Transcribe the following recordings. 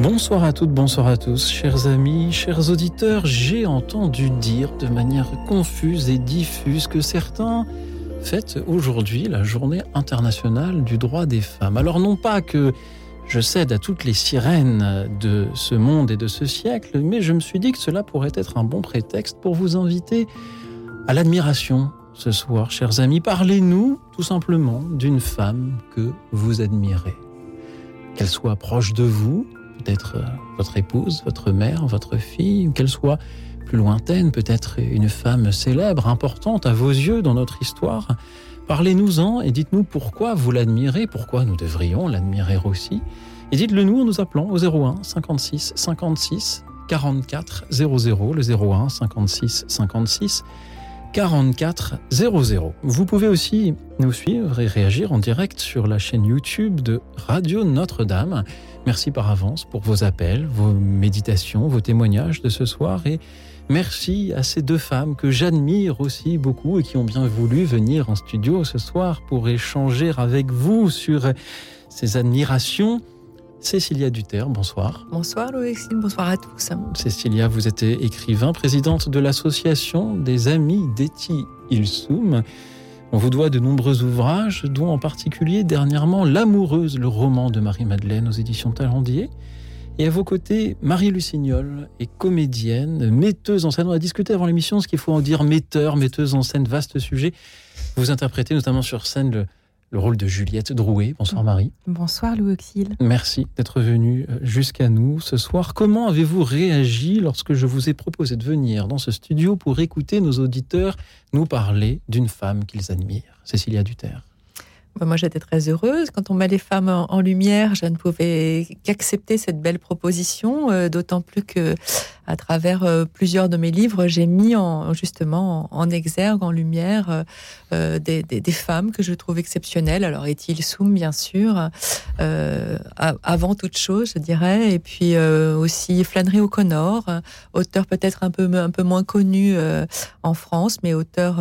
Bonsoir à toutes, bonsoir à tous, chers amis, chers auditeurs. J'ai entendu dire de manière confuse et diffuse que certains fêtent aujourd'hui la journée internationale du droit des femmes. Alors non pas que je cède à toutes les sirènes de ce monde et de ce siècle, mais je me suis dit que cela pourrait être un bon prétexte pour vous inviter à l'admiration ce soir, chers amis. Parlez-nous tout simplement d'une femme que vous admirez. Qu'elle soit proche de vous, peut-être euh, votre épouse, votre mère, votre fille, ou qu'elle soit plus lointaine, peut-être une femme célèbre, importante à vos yeux dans notre histoire. Parlez-nous-en et dites-nous pourquoi vous l'admirez, pourquoi nous devrions l'admirer aussi. Et dites-le nous en nous appelant au 01 56 56 44 00, le 01 56 56 44 00. Vous pouvez aussi nous suivre et réagir en direct sur la chaîne YouTube de Radio Notre-Dame. Merci par avance pour vos appels, vos méditations, vos témoignages de ce soir et merci à ces deux femmes que j'admire aussi beaucoup et qui ont bien voulu venir en studio ce soir pour échanger avec vous sur ces admirations. Cécilia Duterre, bonsoir. Bonsoir Louis, bonsoir à tous. Cécilia, vous êtes écrivain, présidente de l'association des Amis d'Eti Ilsoum. On vous doit de nombreux ouvrages, dont en particulier dernièrement L'amoureuse, le roman de Marie-Madeleine aux éditions Talendier. Et à vos côtés, Marie Lucignol est comédienne, metteuse en scène. On a discuté avant l'émission ce qu'il faut en dire metteur, metteuse en scène, vaste sujet. Vous interprétez notamment sur scène le, le rôle de Juliette Drouet. Bonsoir Marie. Bonsoir Louis Auxil. Merci d'être venu euh, jusqu'à nous ce soir. Comment avez-vous réagi lorsque je vous ai proposé de venir dans ce studio pour écouter nos auditeurs nous parler d'une femme qu'ils admirent, Cécilia Duterre? Moi, j'étais très heureuse. Quand on met les femmes en, lumière, je ne pouvais qu'accepter cette belle proposition, euh, d'autant plus que, à travers euh, plusieurs de mes livres, j'ai mis en, justement en, exergue, en lumière, euh, des, femmes que je trouve exceptionnelles. Alors, Ethel Soum, bien sûr, avant toute chose, je dirais, et puis aussi Flannery O'Connor, auteur peut-être un peu, un peu moins connu en France, mais auteur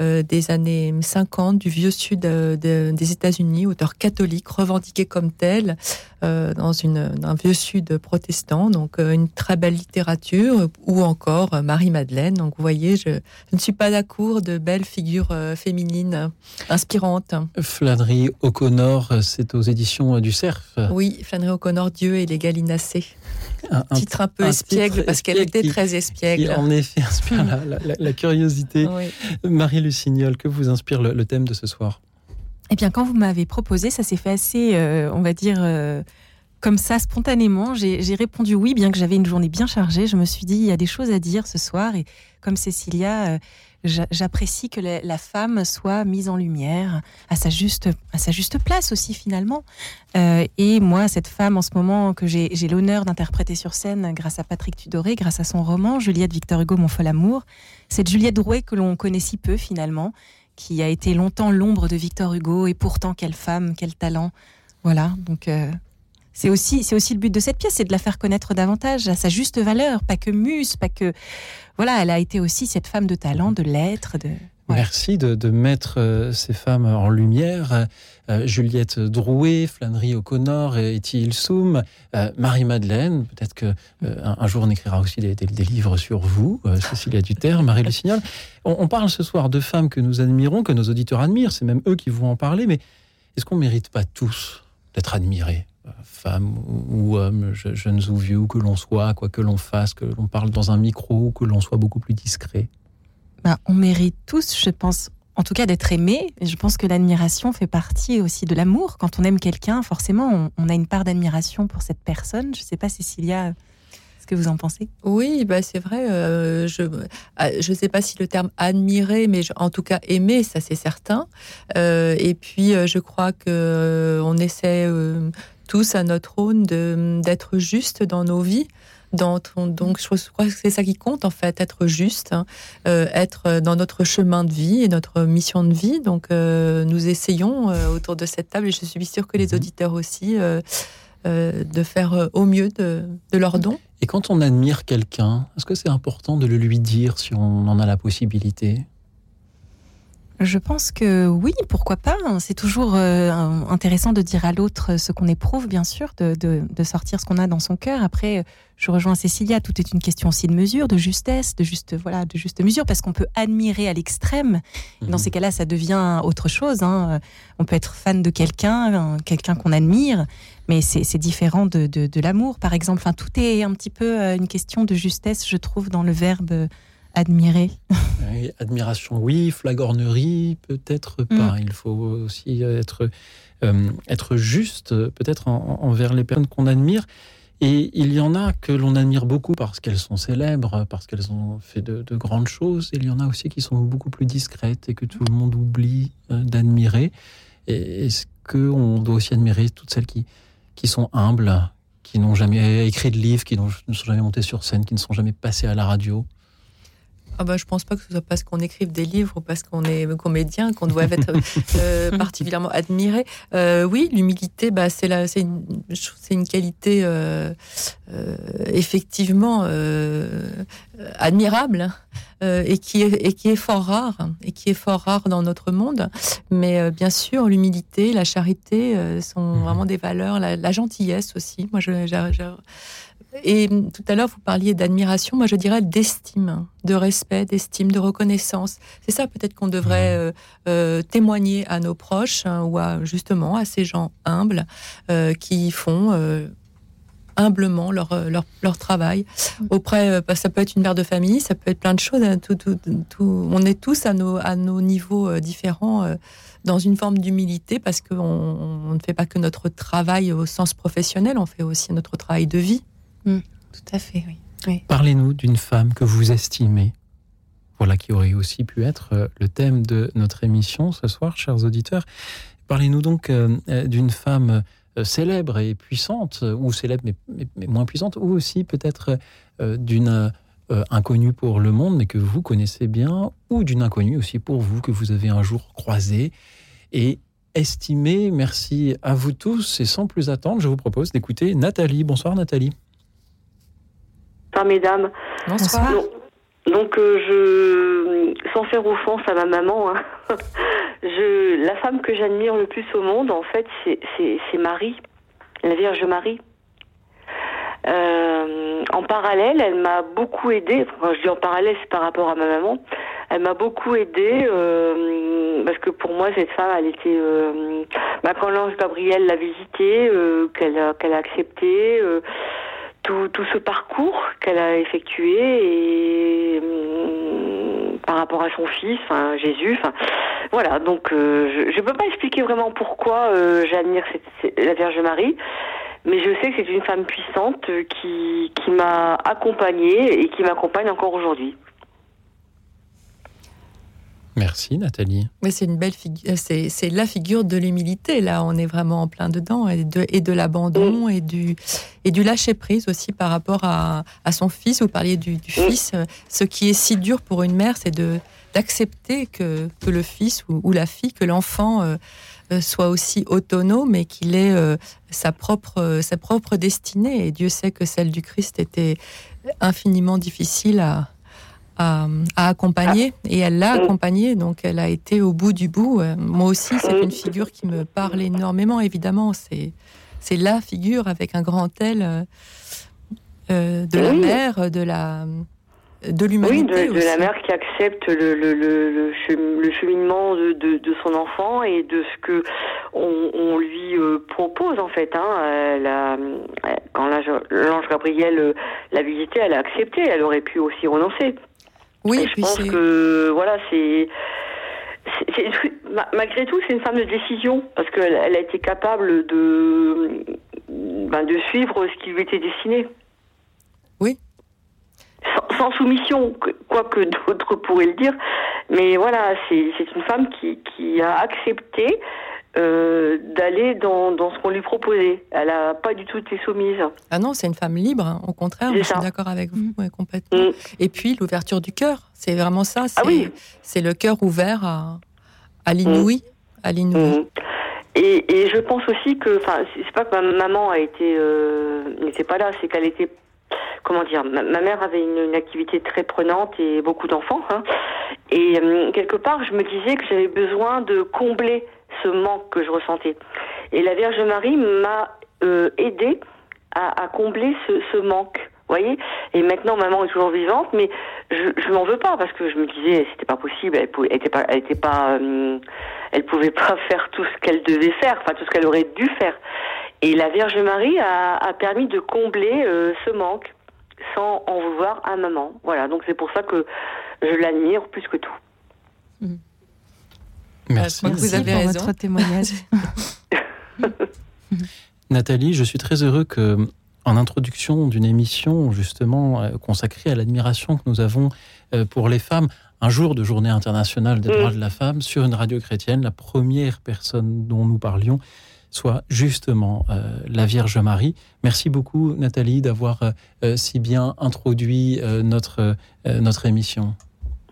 euh, des années 50 du vieux sud euh, des États-Unis, auteur catholique revendiqué comme tel euh, dans une, un vieux sud protestant. Donc une très belle littérature, ou encore Marie-Madeleine. Donc vous voyez, je, ne suis pas d'accord de belles figures féminines inspirantes. Flannery O'Connor, c'est aux éditions du Cerf. Oui, Flannery O'Connor, Dieu et les Galinacées. Un, titre un peu espiègle parce qu'elle était très espiègle. en effet inspire la, curiosité. Marie Lucignol, que vous inspire le, thème de ce soir? Eh bien, quand vous m'avez proposé, ça s'est fait assez, euh, on va dire, euh, comme ça, spontanément. J'ai répondu oui, bien que j'avais une journée bien chargée. Je me suis dit, il y a des choses à dire ce soir. Et comme Cécilia, euh, j'apprécie que la, femme soit mise en lumière à sa juste, à sa juste place aussi, finalement. et moi, cette femme, en ce moment, que j'ai l'honneur d'interpréter sur scène grâce à Patrick Tudoré, grâce à son roman Juliette Victor Hugo, Mon fol amour, cette Juliette Drouet que l'on connaît si peu finalement, qui a été longtemps l'ombre de Victor Hugo, et pourtant quelle femme, quel talent. Voilà, donc euh, c'est aussi, aussi le but de cette pièce, c'est de la faire connaître davantage à sa juste valeur, pas que muse, pas que... Voilà, elle a été aussi cette femme de talent, de lettres, de... Merci de, mettre euh, ces femmes en lumière. Euh, Juliette Drouet, Flannery O'Connor, Etty Ilsoum, euh, Marie-Madeleine. Peut-être que un, jour on écrira aussi des, livres sur vous, Cécilia Duterre, Marie Lucignol. On, on, parle ce soir de femmes que nous admirons, que nos auditeurs admirent. C'est même eux qui vont en parler. Mais est-ce qu'on ne mérite pas tous d'être admirés femmes ou hommes, jeunes ou vieux, que l'on soit, quoi que l'on fasse, que l'on parle dans un micro, ou que l'on soit beaucoup plus discret? Bah, on mérite tous, je pense, en tout cas d'être aimé. Je pense que l'admiration fait partie aussi de l'amour. Quand on aime quelqu'un, forcément, on, a une part d'admiration pour cette personne. Je ne sais pas, Cécilia, ce que vous en pensez Oui, bah c'est vrai. Euh, je ne euh, sais pas si le terme admirer, mais en tout cas aimer, ça c'est certain. Euh, et puis, je crois que on essaie tous à notre aune d'être juste dans nos vies. Donc je crois que c'est ça qui compte en fait, être juste, hein, euh, être dans notre chemin de vie et notre mission de vie. Donc euh, nous essayons euh, autour de cette table et je suis sûre que les mhm. auditeurs aussi de faire au mieux de, de leur don. Et quand on admire quelqu'un, est-ce que c'est important de le lui dire si on en a la possibilité? Je pense que oui, pourquoi pas. C'est toujours euh, intéressant de dire à l'autre ce qu'on éprouve, bien sûr, de, sortir ce qu'on a dans son cœur. Après, je rejoins Cécilia, tout est une question aussi de mesure, de justesse, de juste, voilà, de juste mesure, parce qu'on peut admirer à l'extrême. Dans mhm. ces cas-là, ça devient autre chose. Hein. On peut être fan de quelqu'un, quelqu'un qu'on admire, mais c'est différent de, de l'amour, par exemple. Enfin, tout est un petit peu euh, une question de justesse, je trouve, dans le verbe admirer Admiration, oui. Flagornerie, peut-être pas. Mm. Il faut aussi être, euh, être juste, peut-être envers les personnes qu'on admire. Et il y en a que l'on admire beaucoup parce qu'elles sont célèbres, parce qu'elles ont fait de, grandes choses. Et il y en a aussi qui sont beaucoup plus discrètes et que tout le monde oublie euh, d'admirer. Est-ce qu'on doit aussi admirer toutes celles qui, qui sont humbles, qui n'ont jamais écrit de livres, qui ne sont jamais montées sur scène, qui ne sont jamais passées à la radio? Ah bah, je pense pas que ce soit parce qu'on écrive des livres ou parce qu'on est comédien qu'on doit être euh, particulièrement admiré. Euh, oui, l'humilité, bah, c'est une, une qualité euh, effectivement admirable et qui est et qui est fort rare et qui est fort rare dans notre monde. Mais bien sûr, l'humilité, la charité sont mhm. vraiment des valeurs, la, gentillesse aussi. Moi, je, je et tout à l'heure, vous parliez d'admiration, moi je dirais d'estime, de respect, d'estime, de reconnaissance. C'est ça peut-être qu'on devrait euh, euh, témoigner à nos proches hein, ou à, justement à ces gens humbles euh, qui font humblement leur, leur, travail. Auprès bah, ça peut être une mère de famille ça peut être plein de choses hein, tout, tout, tout, on est tous à nos, à nos niveaux différents dans une forme d'humilité parce qu'on on ne fait pas que notre travail au sens professionnel on fait aussi notre travail de vie Mm. tout à fait, oui. Parlez-nous d'une femme que vous estimez. Voilà qui aurait aussi pu être euh, le thème de notre émission ce soir, chers auditeurs. Parlez-nous donc euh, euh, d'une femme célèbre et puissante, ou célèbre mais, moins puissante, ou aussi peut-être d'une inconnue pour le monde, mais que vous connaissez bien, ou d'une inconnue aussi pour vous, que vous avez un jour croisée et estimée. Merci à vous tous, et sans plus attendre, je vous propose d'écouter Nathalie. Bonsoir Nathalie. Bonsoir mesdames. Bonsoir. Donc, euh, je, sans faire offense à ma maman, hein, je, la femme que j'admire le plus au monde, en fait, c'est Marie, la Vierge Marie. Euh, en parallèle, elle m'a beaucoup aidée. Enfin, je dis en parallèle, c'est par rapport à ma maman. Elle m'a beaucoup aidée euh, parce que pour moi, cette femme, elle était. Bah, quand l'ange Gabriel l'a visitée, qu'elle a, qu'elle a accepté tout, tout ce parcours qu'elle a effectué et hum, par rapport à son fils, enfin, Jésus. Voilà, donc euh, je ne peux pas expliquer vraiment pourquoi euh, j'admire la Vierge Marie, mais je sais que c'est une femme puissante qui, qui m'a accompagnée et qui m'accompagne encore aujourd'hui. Merci Nathalie. Mais c'est une belle figure, c'est la figure de l'humilité. Là, on est vraiment en plein dedans et de, et de l'abandon et du et du lâcher prise aussi par rapport à, à son fils. Vous parliez du, fils. Ce qui est si dur pour une mère, c'est de d'accepter que, que le fils ou, la fille, que l'enfant euh, euh, soit aussi autonome et qu'il ait euh, sa propre sa propre destinée. Et Dieu sait que celle du Christ était infiniment difficile à à, accompagner et elle l'a accompagnée, donc elle a été au bout du bout. Euh, moi aussi, c'est une figure qui me parle énormément, évidemment. C'est, c'est la figure avec un grand L euh, euh, de la mère, de la de l'humanité. Oui, de, la mère qui accepte le, le, le, cheminement de, de, son enfant et de ce que on, lui propose en fait. Hein. Quand l'ange Gabriel l'a visité, elle a accepté. Elle aurait pu aussi renoncer. Oui, je pense que voilà, c'est malgré tout, c'est une femme de décision parce qu'elle elle a été capable de ben, de suivre ce qui lui était destiné. Oui. Sans, soumission, quoique d'autres pourraient le dire, mais voilà, c'est une femme qui, qui a accepté euh, d'aller dans, dans, ce qu'on lui proposait. Elle n'a pas du tout été soumise. Ah non, c'est une femme libre, hein. au contraire, je suis d'accord avec vous mm. complètement. Mm. Et puis l'ouverture du cœur, c'est vraiment ça, c'est ah c'est le cœur ouvert à, à l'inouï. À l'inouï. Et, et, je pense aussi que, enfin, c'est pas que ma maman a été euh, n'était pas là, c'est qu'elle était, comment dire, ma, mère avait une, une, activité très prenante et beaucoup d'enfants, hein, et euh, quelque part, je me disais que j'avais besoin de combler ce manque que je ressentais. Et la Vierge Marie m'a euh, aidé à, combler ce, ce manque. Voyez et maintenant maman est toujours vivante mais je, je m'en veux pas parce que je me disais c'était pas possible elle, pouvait, était pas elle était pas euh, elle pouvait pas faire tout ce qu'elle devait faire, enfin tout ce qu'elle aurait dû faire. Et la Vierge Marie a, a permis de combler euh, ce manque sans en vouloir à maman. Voilà, donc c'est pour ça que je l'admire plus que tout. Mmh. Merci. Vous avez raison. votre témoignage. Nathalie, je suis très heureux que en introduction d'une émission justement euh, consacrée à l'admiration que nous avons euh, pour les femmes, un jour de journée internationale des droits mm. de la femme sur une radio chrétienne, la première personne dont nous parlions soit justement euh, la Vierge Marie. Merci beaucoup Nathalie d'avoir euh, si bien introduit euh, notre, notre émission.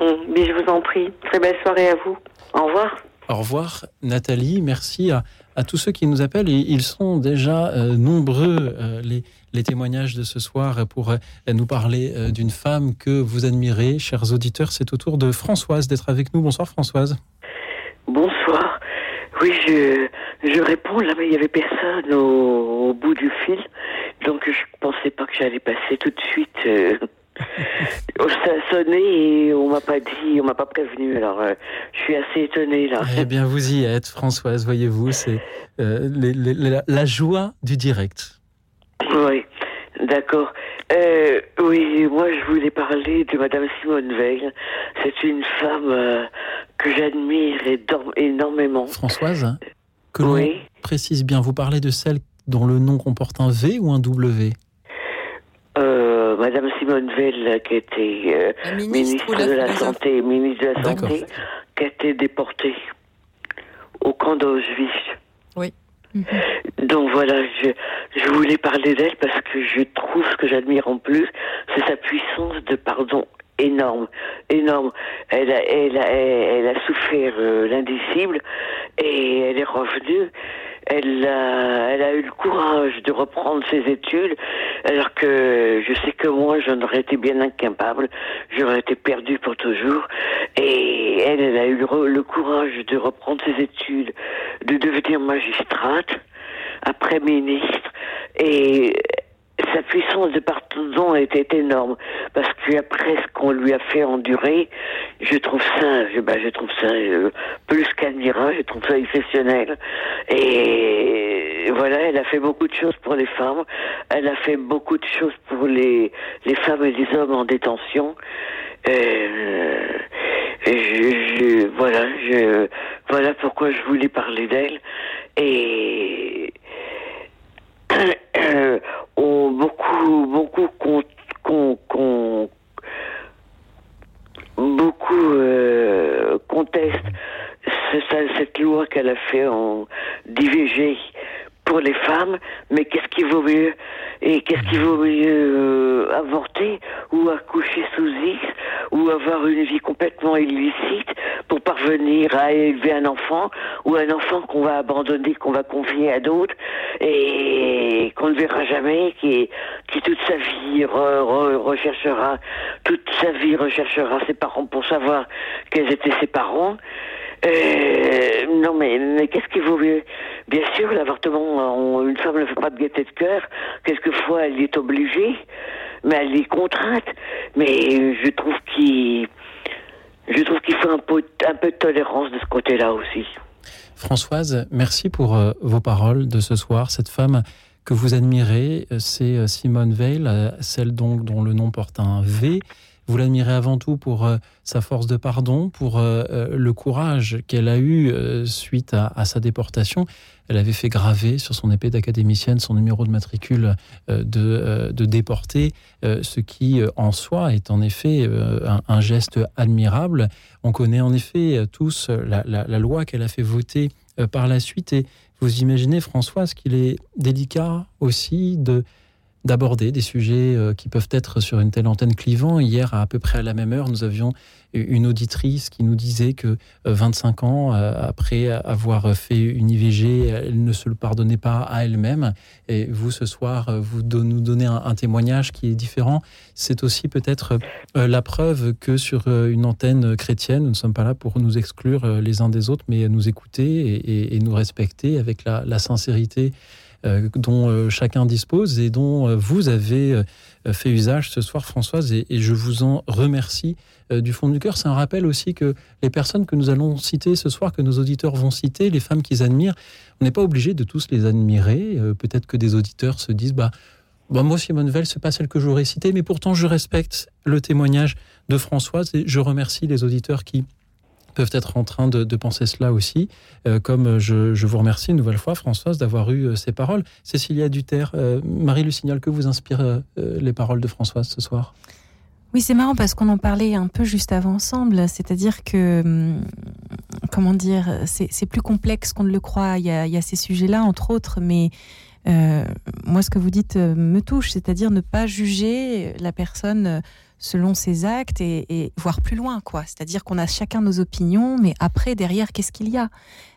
Mm, mais je vous en prie. Très belle soirée à vous. Au revoir. Au revoir Nathalie. Merci à, tous ceux qui nous appellent. Ils sont déjà nombreux les, les témoignages de ce soir pour euh, nous parler euh, d'une femme que vous admirez. Chers auditeurs, c'est au tour de Françoise d'être avec nous. Bonsoir Françoise. Bonsoir. Oui, je, je réponds là, mais il n'y avait personne au, bout du fil. Donc je ne pensais pas que j'allais passer tout de suite. Euh, ça a sonné et on m'a pas dit, on m'a pas prévenu. Alors, je suis assez étonnée là. Eh bien, vous y êtes, Françoise. Voyez-vous, c'est la, joie du direct. Oui, d'accord. Euh, oui, moi je voulais parler de Madame Simone Veil. C'est une femme euh, que j'admire énormément. Françoise, que l'on précise bien, vous parlez de celle dont le nom comporte un V ou un W? Euh, Madame Simone Veil, qui était ministre, de la Santé, ministre de la Santé, qui a été déportée au camp d'Auschwitz. Oui. Donc voilà, je, je voulais parler d'elle parce que je trouve ce que j'admire en plus, c'est sa puissance de pardon énorme, énorme. Elle a, elle a, elle a souffert euh, l'indicible et elle est revenue. Elle a, elle a eu le courage de reprendre ses études, alors que je sais que moi, j'en aurais été bien incapable. J'aurais été perdue pour toujours. Et elle, elle a eu le, le courage de reprendre ses études, de devenir magistrate, après ministre. Et sa puissance de pardon était énorme parce qu'après ce qu'on lui a fait endurer, je trouve ça, je, bah, je trouve ça euh, plus qu'admirable, je trouve ça exceptionnel. Et voilà, elle a fait beaucoup de choses pour les femmes, elle a fait beaucoup de choses pour les, les femmes et les hommes en détention. Euh, je, voilà, je, voilà pourquoi je voulais parler d'elle. Et euh, beaucoup beaucoup euh, contestent cette loi qu'elle a fait en d'IVG pour les femmes, mais qu'est-ce qui vaut mieux Et qu'est-ce qui vaut mieux euh, avorter ou accoucher sous X ou avoir une vie complètement illicite pour parvenir à élever un enfant ou un enfant qu'on va abandonner, qu'on va confier à d'autres et qu'on ne verra jamais, qui, qui toute sa vie recherchera, toute sa vie recherchera ses parents pour savoir quels étaient ses parents. Euh, non, mais, mais qu'est-ce qui vaut mieux? Bien sûr, l'avortement, une femme ne fait pas de gaieté de cœur. Quelquefois, elle est obligée, mais elle est contrainte. Mais je trouve qu'il, je trouve qu'il faut un peu, un peu de tolérance de ce côté-là aussi. Françoise, merci pour euh, vos paroles de ce soir. Cette femme que vous admirez, euh, c'est Simone Veil, celle dont le nom porte un V. Vous l'admirez avant tout pour euh, sa force de pardon, pour euh, euh, le courage qu'elle a eu suite à, sa déportation. Elle avait fait graver sur son épée d'académicienne son numéro de matricule de, de déporté, ce qui en soi est en effet un, geste admirable. On connaît en effet tous la, la loi qu'elle a fait voter par la suite. Et vous imaginez, Françoise, qu'il est délicat aussi de d'aborder des sujets euh, qui peuvent être sur une telle antenne clivant. Hier, à, peu près à la même heure, nous avions une auditrice qui nous disait que 25 euh, ans euh, après avoir fait une IVG, elle ne se le pardonnait pas à elle-même. Et vous, ce soir, vous nous donnez un, témoignage qui est différent. C'est aussi peut-être la preuve que sur une antenne chrétienne, nous ne sommes pas là pour nous exclure les uns des autres, mais nous écouter et, nous respecter avec la, sincérité dont euh, chacun dispose et dont euh, vous avez fait usage ce soir, Françoise, et, je vous en remercie du fond du cœur. C'est un rappel aussi que les personnes que nous allons citer ce soir, que nos auditeurs vont citer, les femmes qu'ils admirent, on n'est pas obligé de tous les admirer. Peut-être que des auditeurs se disent, bah, bah moi, Simone Veil, c'est pas celle que j'aurais citée, mais pourtant, je respecte le témoignage de Françoise et je remercie les auditeurs qui peuvent être en train de, penser cela aussi. Euh, comme je, vous remercie une nouvelle fois, Françoise, d'avoir eu euh, ces paroles. Cécilia Duterre, euh, Marie Lucignol, que vous inspirent les paroles de Françoise ce soir? Oui, c'est marrant parce qu'on en parlait un peu juste avant ensemble. C'est-à-dire que, hum, comment dire, c'est plus complexe qu'on ne le croit. Il y a ces sujets-là, entre autres, mais moi, ce que vous dites me touche, c'est-à-dire ne pas juger la personne selon ses actes et, voir plus loin, quoi. C'est-à-dire qu'on a chacun nos opinions, mais après, derrière, qu'est-ce qu'il y a?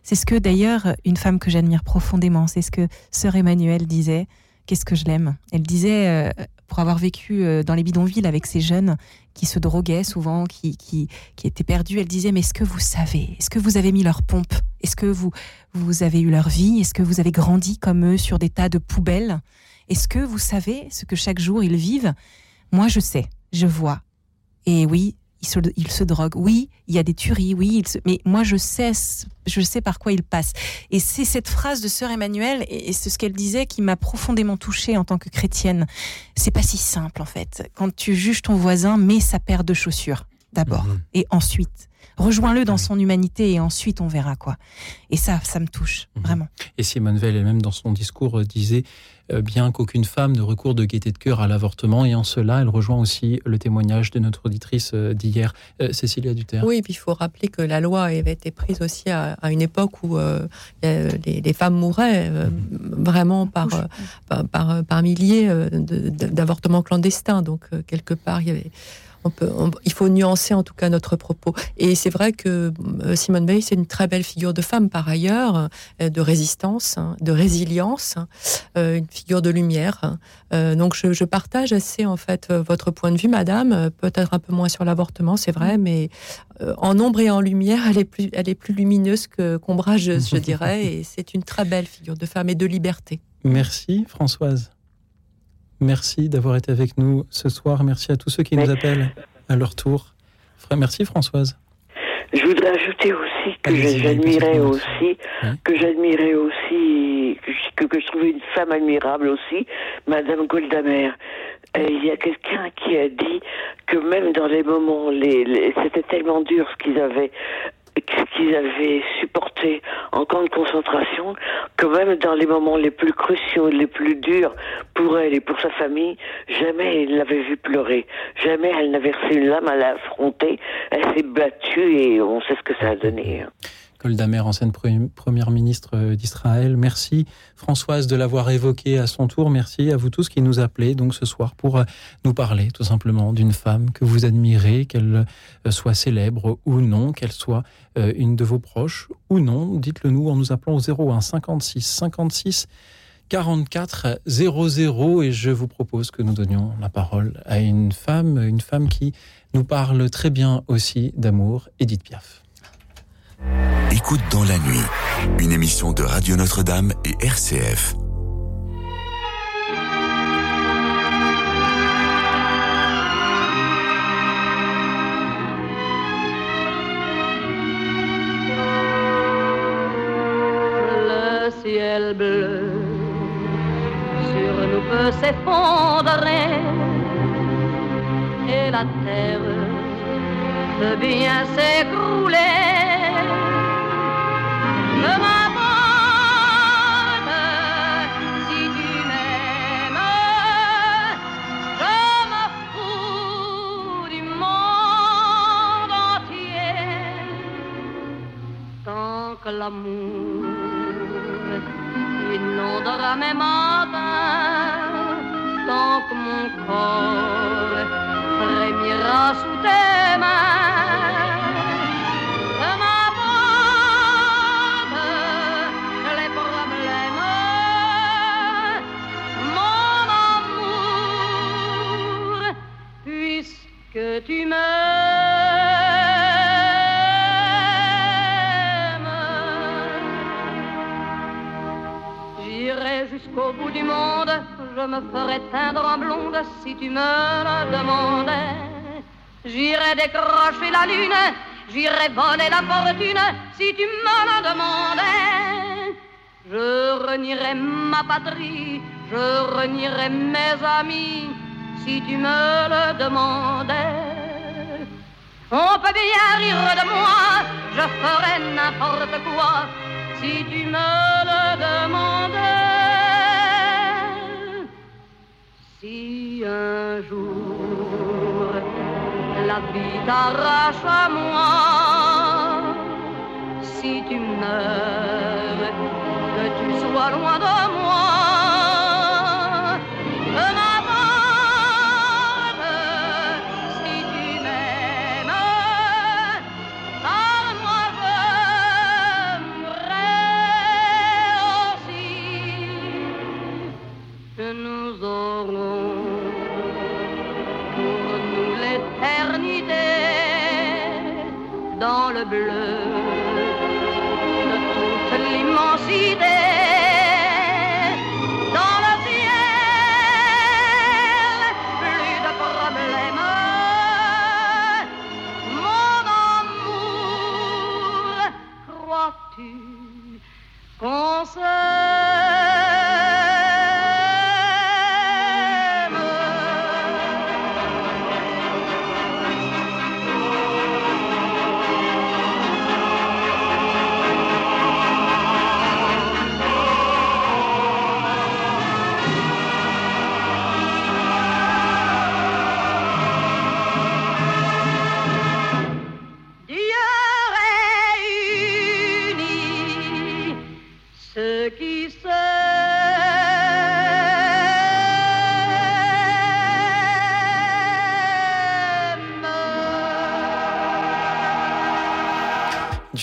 C'est ce que d'ailleurs une femme que j'admire profondément, c'est ce que sœur Emmanuelle disait. Qu'est-ce que je l'aime? Elle disait, euh, pour avoir vécu euh, dans les bidonvilles avec ces jeunes qui se droguaient souvent, qui, qui, qui étaient perdus, elle disait, mais est-ce que vous savez Est-ce que vous avez mis leur pompe? Est-ce que vous, vous avez eu leur vie? Est-ce que vous avez grandi comme eux sur des tas de poubelles? Est-ce que vous savez ce que chaque jour ils vivent? Moi, je sais je vois. Et oui, il se, il se drogue. Oui, il y a des tueries. Oui, mais moi, je sais, je sais par quoi il passe. Et c'est cette phrase de sœur Emmanuelle et, c'est ce qu'elle disait qui m'a profondément touchée en tant que chrétienne. C'est pas si simple, en fait. Quand tu juges ton voisin, mets sa paire de chaussures d'abord mhm. et ensuite rejoins-le dans son humanité et ensuite on verra quoi. Et ça, ça me touche mhm. vraiment. Et Simone Veil elle-même dans son discours euh, disait bien qu'aucune femme ne recourt de gaieté de cœur à l'avortement et en cela elle rejoint aussi le témoignage de notre auditrice euh, d'hier, Cécilia Duterre. Oui, et puis il faut rappeler que la loi avait été prise aussi à, une époque où les, femmes mouraient mhm. vraiment par, par, par, milliers d'avortements clandestins. Donc quelque part il y avait il faut nuancer en tout cas notre propos. Et c'est vrai que euh, Simone Veil, c'est une très belle figure de femme par ailleurs, euh, de résistance, hein, de résilience, hein, euh, une figure de lumière. Hein. donc je, partage assez en fait votre point de vue, Madame. Peut-être un peu moins sur l'avortement, c'est vrai, mais en ombre et en lumière, elle est plus, elle est plus lumineuse qu'ombrageuse, je dirais. Et c'est une très belle figure de femme et de liberté. Merci Françoise. Merci d'avoir été avec nous ce soir. Merci à tous ceux qui nous appellent à leur tour. Merci Françoise. Je voudrais ajouter aussi que j'admirais aussi, que j'admirais aussi, que, que, je trouvais une femme admirable aussi, Madame Goldamer. il y a quelqu'un qui a dit que même dans les moments, les c'était tellement dur ce qu'ils avaient qu'ils avaient supporté en camp de concentration, que même dans les moments les plus cruciaux, les plus durs pour elle et pour sa famille, jamais elle l'avait vu pleurer. Jamais elle n'a versé une lame à l'affronter. Elle s'est battue et on sait ce que ça a donné. Goldamer, ancienne première ministre euh, d'Israël. Merci Françoise de l'avoir évoqué à son tour. Merci à vous tous qui nous appelez donc ce soir pour euh, nous parler tout simplement d'une femme que vous admirez, qu'elle euh, soit célèbre ou non, qu'elle soit une de vos proches ou non. Dites-le nous en nous appelant au 01 56 56 44 00 et je vous propose que nous donnions la parole à une femme, une femme qui nous parle très bien aussi d'amour, Edith Piaf. Écoute dans la nuit, une émission de Radio Notre-Dame et RCF. Le ciel bleu sur nous peut s'effondrer et la terre peut bien s'écrouler l'amour inondera mes matins tant que mon corps frémira sous tes mains. Tu m'aimes. J'irai jusqu'au bout du monde, je me ferai teindre en blonde si tu me le demandais. J'irai décrocher la lune, j'irai voler la fortune si tu me le demandais. Je renierai ma patrie, je renierai mes amis si tu me le demandais. On peut bien rire de moi, je ferai n'importe quoi si tu me le demandais. Si un jour la vie t'arrache à moi, si tu meurs, que tu sois loin de moi. Dans le bleu de toute l'immensité.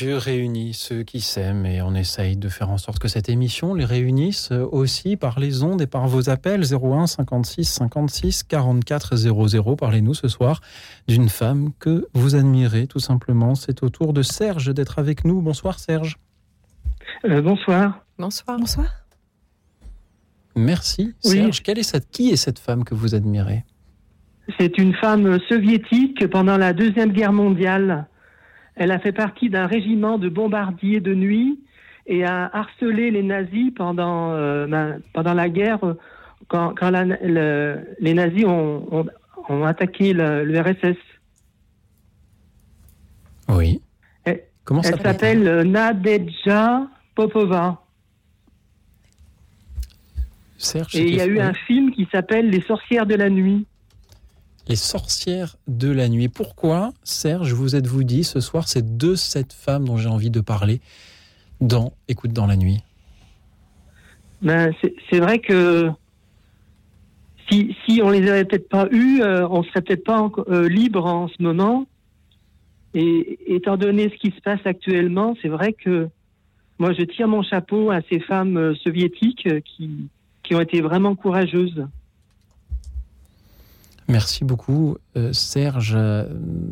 Dieu réunit ceux qui s'aiment et on essaye de faire en sorte que cette émission les réunisse aussi par les ondes et par vos appels 01 56 56 44 00. Parlez-nous ce soir d'une femme que vous admirez tout simplement. C'est au tour de Serge d'être avec nous. Bonsoir Serge. Euh, bonsoir. Bonsoir. Bonsoir. Merci Oui. Serge. Quelle est cette, qui est cette femme que vous admirez? C'est une femme soviétique pendant la Deuxième Guerre mondiale. Elle a fait partie d'un régiment de bombardiers de nuit et a harcelé les nazis pendant, euh, ben, pendant la guerre, euh, quand, quand la- le- les nazis ont, ont- ont attaqué le, le RSS. Oui. Elle- Comment Elle s'appelle euh, Nadezhda Popova. Serge. Et il y a eu un film qui s'appelle Les sorcières de la nuit. Les sorcières de la nuit. Pourquoi, Serge, vous êtes-vous dit ce soir, c'est de cette femme dont j'ai envie de parler dans Écoute dans la nuit? Ben, c'est vrai que si, si on les avait peut-être pas eus, euh, on serait peut-être pas euh, libre en ce moment. Et étant donné ce qui se passe actuellement, c'est vrai que moi je tire mon chapeau à ces femmes euh, soviétiques euh, qui ont été vraiment courageuses. Merci beaucoup, euh, Serge. Euh,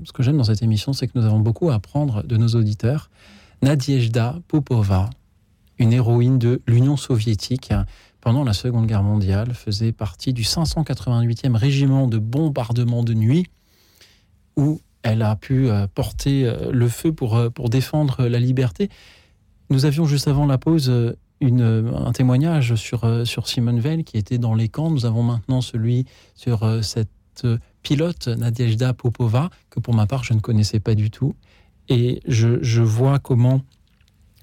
Ce que j'aime dans cette émission, c'est que nous avons beaucoup à apprendre de nos auditeurs. Nadiejda Popova, une héroïne de l'Union soviétique pendant la Seconde Guerre mondiale, faisait partie du 588e régiment de bombardement de nuit, où elle a pu euh, porter le feu pour, pour défendre la liberté. Nous avions juste avant la pause une, un témoignage sur, sur Simone Veil qui était dans les camps. Nous avons maintenant celui sur euh, euh, pilote, Nadiejda Popova, que pour ma part je ne connaissais pas du tout. Et je, vois comment,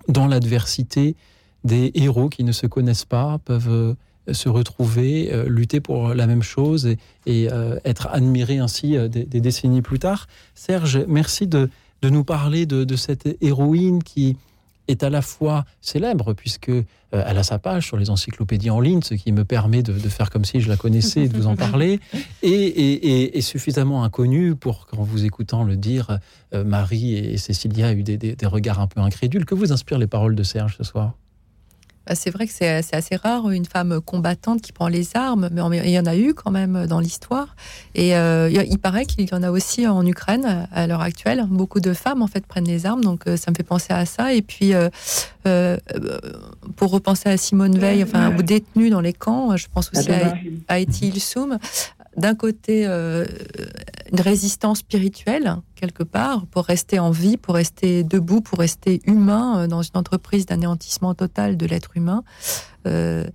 dans l'adversité, des héros qui ne se connaissent pas peuvent euh, se retrouver, euh, lutter pour la même chose et, être admirés ainsi des, décennies plus tard. Serge, merci de, nous parler de cette héroïne qui est à la fois célèbre, puisque euh, elle a sa page sur les encyclopédies en ligne, ce qui me permet de, faire comme si je la connaissais et de vous en parler, et, suffisamment inconnue pour qu'en vous écoutant le dire, euh, Marie et Cécilia aient eu des regards un peu incrédules. Que vous inspirent les paroles de Serge ce soir? C'est vrai que c'est assez rare une femme combattante qui prend les armes, mais il y en a eu quand même dans l'histoire. Et euh, il paraît qu'il y en a aussi en Ukraine à l'heure actuelle. Beaucoup de femmes en fait prennent les armes, donc euh, ça me fait penser à ça. Et puis euh, pour repenser à Simone Veil, enfin aux détenus dans les camps, je pense aussi à, à Eti Ilsoum d'un côté euh, une résistance spirituelle quelque part pour rester en vie, pour rester debout, pour rester humain euh, dans une entreprise d'anéantissement total de l'être humain. Euh,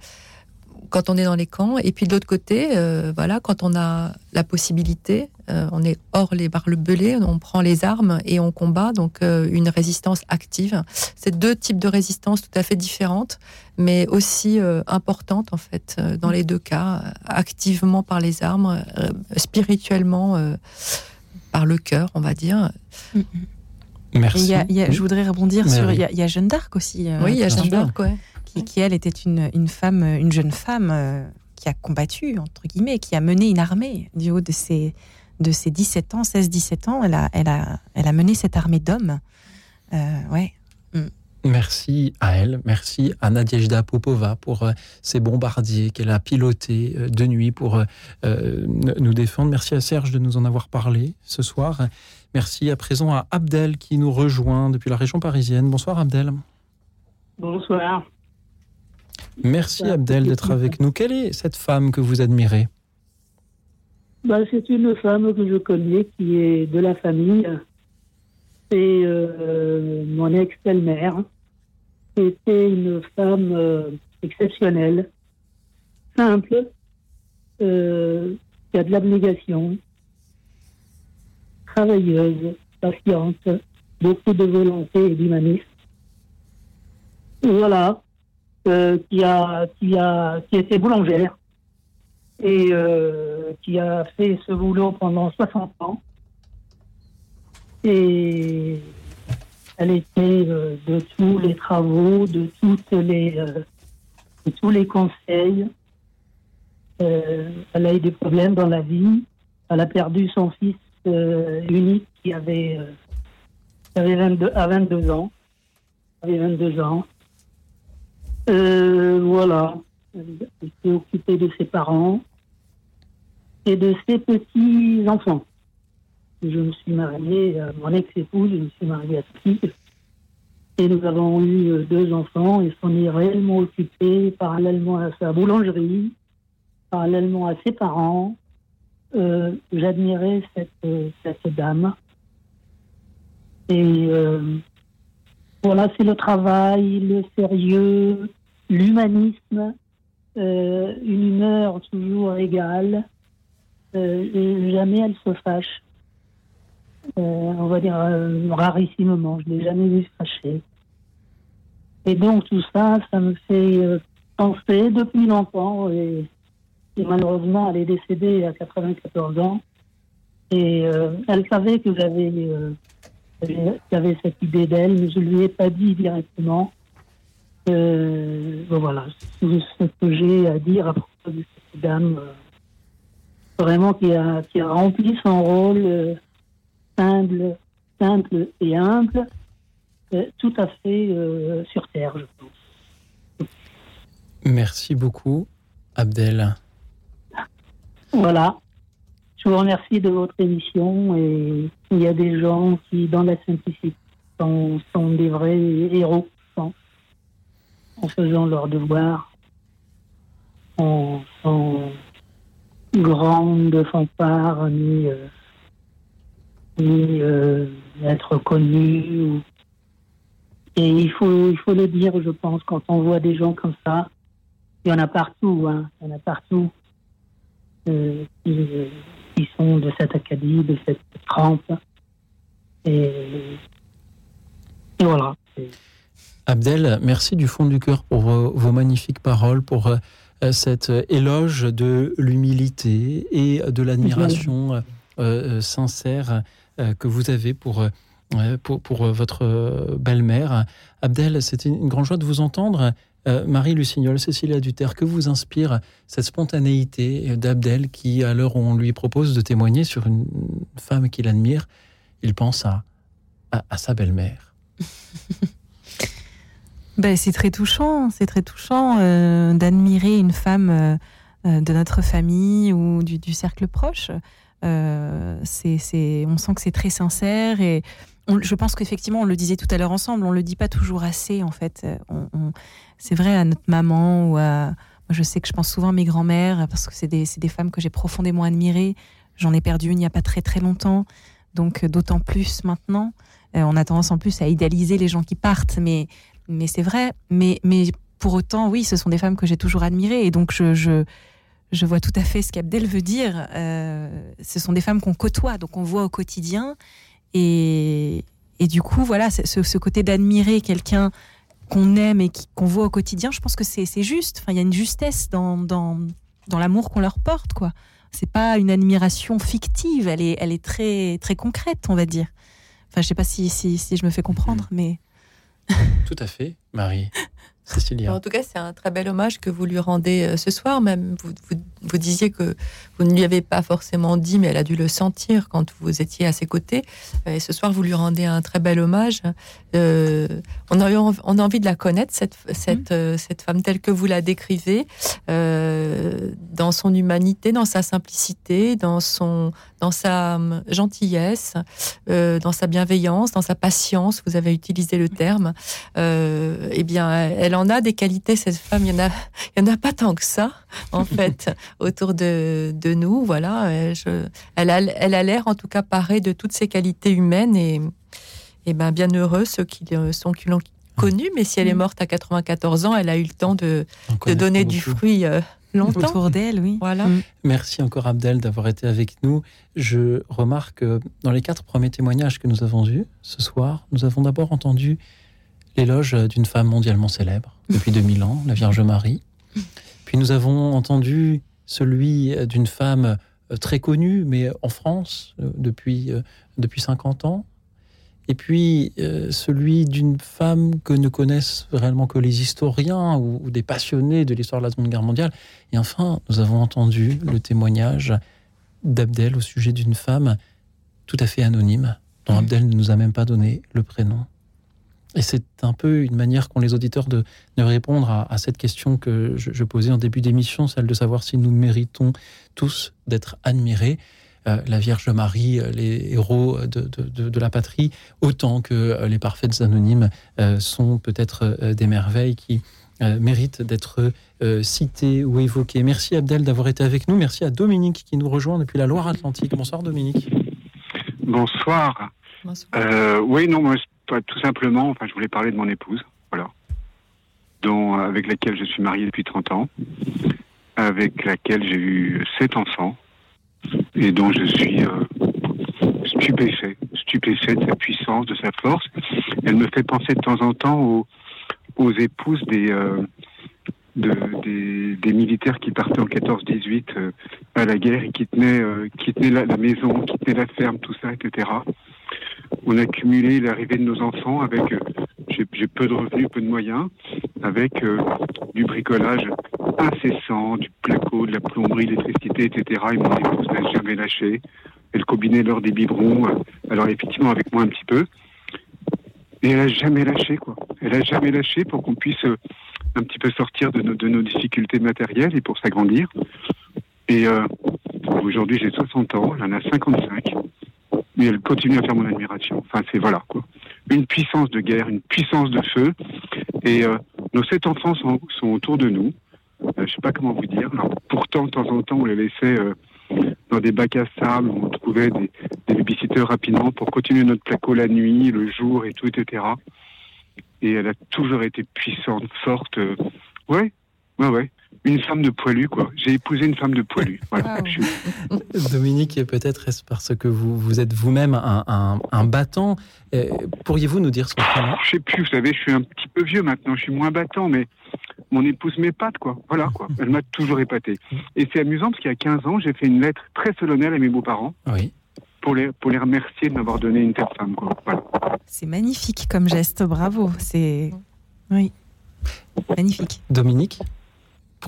quand on est dans les camps. Et puis de l'autre côté, euh, voilà, quand on a la possibilité, euh, on est hors les barbelés, on prend les armes et on combat. Donc euh, une résistance active. C'est deux types de résistance tout à fait différentes, mais aussi importantes en fait dans les deux cas, activement par les armes, spirituellement par le cœur, on va dire. Merci. je voudrais rebondir sur. Il y, a Jeanne d'Arc aussi. oui, il y a Jeanne d'Arc, ouais qui, elle était une, une, femme, une jeune femme euh, qui a combattu, entre guillemets, qui a mené une armée du haut de ses, de ses 17 ans, 16-17 ans. Elle a, elle, a, elle a mené cette armée d'hommes. Euh, ouais. Mm. Merci à elle, merci à Nadejda Popova pour euh, ces bombardiers qu'elle a pilotés de nuit pour nous défendre. Merci à Serge de nous en avoir parlé ce soir. Merci à présent à Abdel qui nous rejoint depuis la région parisienne. Bonsoir Abdel. Bonsoir. Merci Abdel d'être avec nous. Quelle est cette femme que vous admirez? Bah, C'est une femme que je connais qui est de la famille. C'est euh, mon ex-belle-mère. C'était une femme euh, exceptionnelle, simple, euh, qui a de l'abnégation, travailleuse, patiente, beaucoup de volonté et d'humanisme. Voilà, euh, qui a qui a qui était boulangère et euh, qui a fait ce boulot pendant 60 ans. Et elle était euh, de tous les travaux, de toutes les tous les conseils. elle a eu des problèmes dans la vie. Elle a perdu son fils unique qui avait, avait 22, à 22 ans. Avait 22 ans. Euh, voilà. Elle s'est occupée de ses parents et de ses petits-enfants. Je me suis mariée, à mon ex-épouse, je me suis mariée à fille. Et nous avons eu euh, deux enfants et s'en est réellement occupée parallèlement à sa boulangerie, parallèlement à ses parents. Euh, j'admirais cette dame. Et voilà, c'est le travail, le sérieux, l'humanisme, euh, une humeur toujours égale. Euh, jamais elle se fâche. Euh, on va dire rarissimement, je ne l'ai jamais vu fâcher. Et donc tout ça, ça me fait penser depuis longtemps. Et, malheureusement, elle est décédée à 94 ans. Et elle savait que j'avais j'avais cette idée d'elle, mais je ne lui ai pas dit directement. Euh, voilà, c'est ce que j'ai à dire à propos de cette dame, euh, vraiment qui a, qui a rempli son rôle euh, simple, simple et humble, tout à fait sur Terre, je pense. Merci beaucoup, Abdel. Voilà. Je vous remercie de votre émission et il y a des gens qui, dans la simplicité, sont, sont des vrais héros en faisant leur devoir, en, en grande fanfare, ni, euh, ni euh, être connu. Et il faut, il faut le dire, je pense, quand on voit des gens comme ça, il y en a partout, hein, il y en a partout euh, qui, sont de cette académie, de cette trempe. Et, et voilà. Abdel, merci du fond du cœur pour vos, magnifiques paroles, pour euh, cet éloge de l'humilité et de l'admiration euh, euh, sincère que vous avez pour, pour, votre belle-mère. Abdel, c'était une grande joie de vous entendre. Euh, Marie Lucignol, Cécilia Duterre, que vous inspire cette spontanéité d'Abdel qui, à l'heure où on lui propose de témoigner sur une femme qu'il admire, il pense à, sa belle-mère ben, C'est très touchant, c'est très touchant euh, d'admirer une femme euh, de notre famille ou du, cercle proche. on sent que c'est très sincère et je pense qu'effectivement, on le disait tout à l'heure ensemble, on le dit pas toujours assez en fait. C'est vrai à notre maman ou à. je sais que je pense souvent à mes grands-mères parce que c'est des, des, femmes que j'ai profondément admirées. J'en ai perdu une il n'y a pas très très longtemps, donc euh, d'autant plus maintenant. Euh, on a tendance en plus à idéaliser les gens qui partent, mais, mais c'est vrai. Mais, mais pour autant, oui, ce sont des femmes que j'ai toujours admirées. Et donc, je, je, je vois tout à fait ce qu'Abdel veut dire. Euh, ce sont des femmes qu'on côtoie, donc on voit au quotidien. Et, et du coup, voilà, ce côté d'admirer quelqu'un qu'on aime et qu'on voit au quotidien, je pense que c'est juste. Enfin, il y a une justesse dans, dans, dans l'amour qu'on leur porte, quoi. C'est pas une admiration fictive, elle est, elle est très, très concrète, on va dire. Enfin, je sais pas si, si, si je me fais comprendre, mm-hmm. mais. Tout à fait, Marie. En tout cas, c'est un très bel hommage que vous lui rendez euh, ce soir. Même vous, vous, disiez que vous ne lui avez pas forcément dit, mais elle a dû le sentir quand vous étiez à ses côtés. Euh, et ce soir, vous lui rendez un très bel hommage. Euh, on, a envie de la connaître, cette, femme telle que vous la décrivez, dans son humanité, dans sa simplicité, dans, son, dans sa gentillesse, dans sa bienveillance, dans sa patience. Vous avez utilisé le terme. eh bien, elle en a des qualités, cette femme. Il y en a, il y en a pas tant que ça, en fait, autour de, de nous. Voilà. Euh, je, elle a, elle a l'air, en tout cas, parée de toutes ses qualités humaines et, et ben, bien heureux ceux qui sont qui l'ont connue. Mais si elle est mm. morte à 94 ans, elle a eu le temps de, de donner du fruit. Euh, longtemps. Autour d'elle, oui. Voilà. Mm. Merci encore Abdel d'avoir été avec nous. Je remarque que dans les quatre premiers témoignages que nous avons eus ce soir, nous avons d'abord entendu l'éloge d'une femme mondialement célèbre depuis 2000 ans, la Vierge Marie. Puis nous avons entendu celui d'une femme euh, très connue, mais en France euh, depuis, euh, depuis 50 ans. Et puis celui d'une femme que ne connaissent réellement que les historiens ou, des passionnés de l'histoire de la Seconde Guerre mondiale. Et enfin, nous avons entendu le témoignage d'Abdel au sujet d'une femme tout à fait anonyme, dont Abdel ne nous a même pas donné le prénom. Et c'est un peu une manière qu'ont les auditeurs de, répondre à, cette question que je, posais en début d'émission, celle de savoir si nous méritons tous d'être admirés. Euh, la Vierge Marie, euh, les héros de, la patrie, autant que euh, les parfaites anonymes sont peut-être des merveilles qui méritent d'être citées ou évoquées. Merci Abdel d'avoir été avec nous. Merci à Dominique qui nous rejoint depuis la Loire-Atlantique. Bonsoir Dominique. Bonsoir. Bonsoir. oui, non, moi, tout simplement, enfin, je voulais parler de mon épouse, voilà, dont, avec laquelle je suis marié depuis 30 ans, avec laquelle j'ai eu sept enfants, et dont je suis euh, stupéfait, stupéfait de sa puissance, de sa force. Elle me fait penser de temps en temps aux, épouses des, euh, de, des, militaires qui partaient en 14-18 euh, à la guerre et qui tenaient, qui tenaient la, la, maison, qui tenaient la ferme, tout ça, etc on a cumulé l'arrivée de nos enfants avec, euh, j'ai peu de revenus, peu de moyens, avec euh, du bricolage incessant, du placo, de la plomberie, l'électricité, etc. Et mon épouse n'a jamais lâché. Elle combinait l'heure des biberons, euh, alors effectivement avec moi un petit peu. Et elle a jamais lâché, quoi. Elle a jamais lâché pour qu'on puisse un petit peu sortir de nos, de nos difficultés matérielles et pour s'agrandir. Et aujourd'hui, j'ai 60 ans, elle en a 55 mais elle continue à faire mon admiration. Enfin, c'est voilà quoi. Une puissance de guerre, une puissance de feu. Et euh, nos sept enfants sont, autour de nous. Euh, je sais pas comment vous dire. Pourtant, de temps en temps, on les laissait euh, dans des bacs à sable, on trouvait des, des rapidement pour continuer notre placo la nuit, le jour et tout, etc. Et elle a toujours été puissante, forte. ouais, ouais, ouais une femme de poilu, quoi. J'ai épousé une femme de poilu. Voilà. Dominique, peut-être est-ce parce que vous, vous êtes vous-même un, un, battant euh, Pourriez-vous nous dire son prénom Je sais plus, vous savez, je suis un petit peu vieux maintenant, je suis moins battant, mais mon épouse m'épate, quoi. Voilà, quoi. Elle m'a toujours épaté. Et c'est amusant parce qu'il y a 15 ans, j'ai fait une lettre très solennelle à mes beaux-parents. Oui. pour les, pour les remercier de m'avoir donné une telle femme. Voilà. C'est magnifique comme geste, bravo. C'est. Oui. Magnifique. Dominique?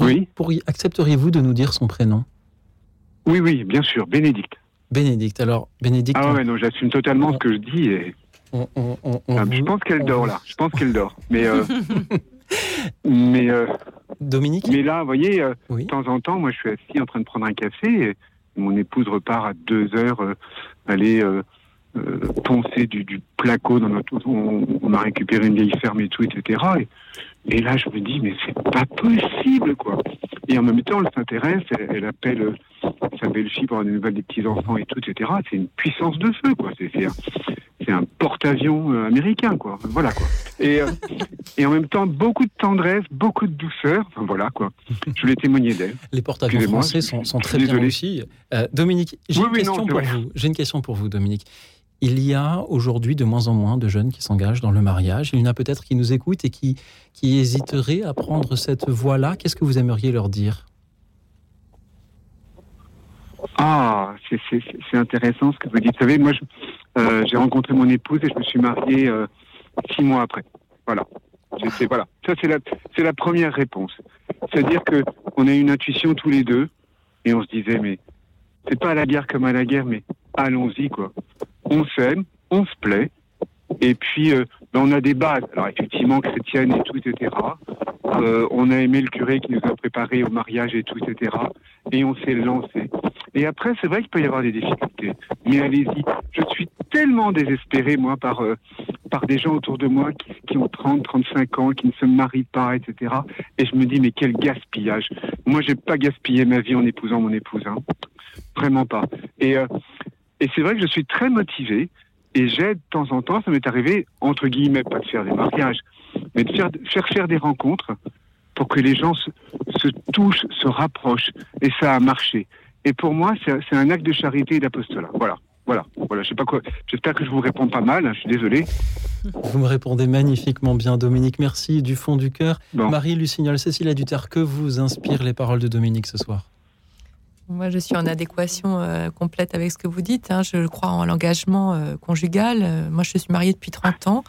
Oui. Accepteriez-vous de nous dire son prénom? Oui, oui, bien sûr, Bénédicte. Bénédicte, alors, Bénédicte. Ah ouais, non, j'assume totalement ce que je dis et. Ah, je pense qu'elle dort là. Je pense qu'elle dort. Mais euh, mais euh, Dominique? Mais là, vous voyez, euh, de temps en temps, moi, je suis assis en train de prendre un café. Et mon épouse repart à deux heures aller poncer du, du, placo dans notre. On, on, a récupéré une vieille ferme et tout, etc. Et, là, je me dis, mais c'est pas possible, quoi. Et en même temps, elle s'intéresse, elle, appelle sa belle-fille pour avoir des nouvelles des petits-enfants et tout, etc. C'est une puissance de feu, quoi. C'est c'est un porte-avions euh, américain, quoi. Voilà, quoi. Et, euh, et en même temps, beaucoup de tendresse, beaucoup de douceur. Enfin, voilà, quoi. Je voulais témoigner d'elle. Les porte-avions français sont, sont très bien réussis. Euh, Dominique, j'ai une, question pour vous. J'ai une question pour vous, Dominique. Il y a aujourd'hui de moins en moins de jeunes qui s'engagent dans le mariage. Il y en a peut-être qui nous écoutent et qui, qui hésiteraient à prendre cette voie-là. Qu'est-ce que vous aimeriez leur dire? Ah, c'est intéressant ce que vous dites. Vous savez, moi, euh, j'ai rencontré mon épouse et je me suis marié euh, six mois après. Voilà. Voilà. Ça, c'est la, la première réponse. C'est-à-dire que on a une intuition tous les deux et on se disait, mais c'est pas à la guerre comme à la guerre, mais allons-y, quoi. On s'aime, on se plaît, et puis euh, ben, on a des bases. Alors effectivement, chrétiennes et tout, etc. Euh, on a aimé le curé qui nous a préparé au mariage et tout, etc. Et on s'est lancé. Et après, c'est vrai qu'il peut y avoir des difficultés. Mais allez-y. Je suis tellement désespéré, moi, par, euh, par des gens autour de moi qui, ont 30, 35 ans, qui ne se marient pas, etc. Et je me dis, mais quel gaspillage. Moi, j'ai pas gaspillé ma vie en épousant mon épouse. Hein. Vraiment pas. Et, et c'est vrai que je suis très motivé. Et j'aide de temps en temps, ça m'est arrivé, entre guillemets, pas de faire des mariages, mais de faire, faire faire des rencontres pour que les gens se, se touchent, se rapprochent. Et ça a marché. Et pour moi, c'est un acte de charité et d'apostolat. Voilà. Voilà, voilà, je sais pas quoi. J'espère que je vous réponds pas mal. Hein, je suis désolé. Vous me répondez magnifiquement bien, Dominique. Merci du fond du cœur. Marie Lucignol, Cécile Duterre, que vous inspirent les paroles de Dominique ce soir moi, je suis en adéquation euh, complète avec ce que vous dites. Hein. Je crois en l'engagement euh, conjugal. Euh, moi, je suis mariée depuis 30 ans.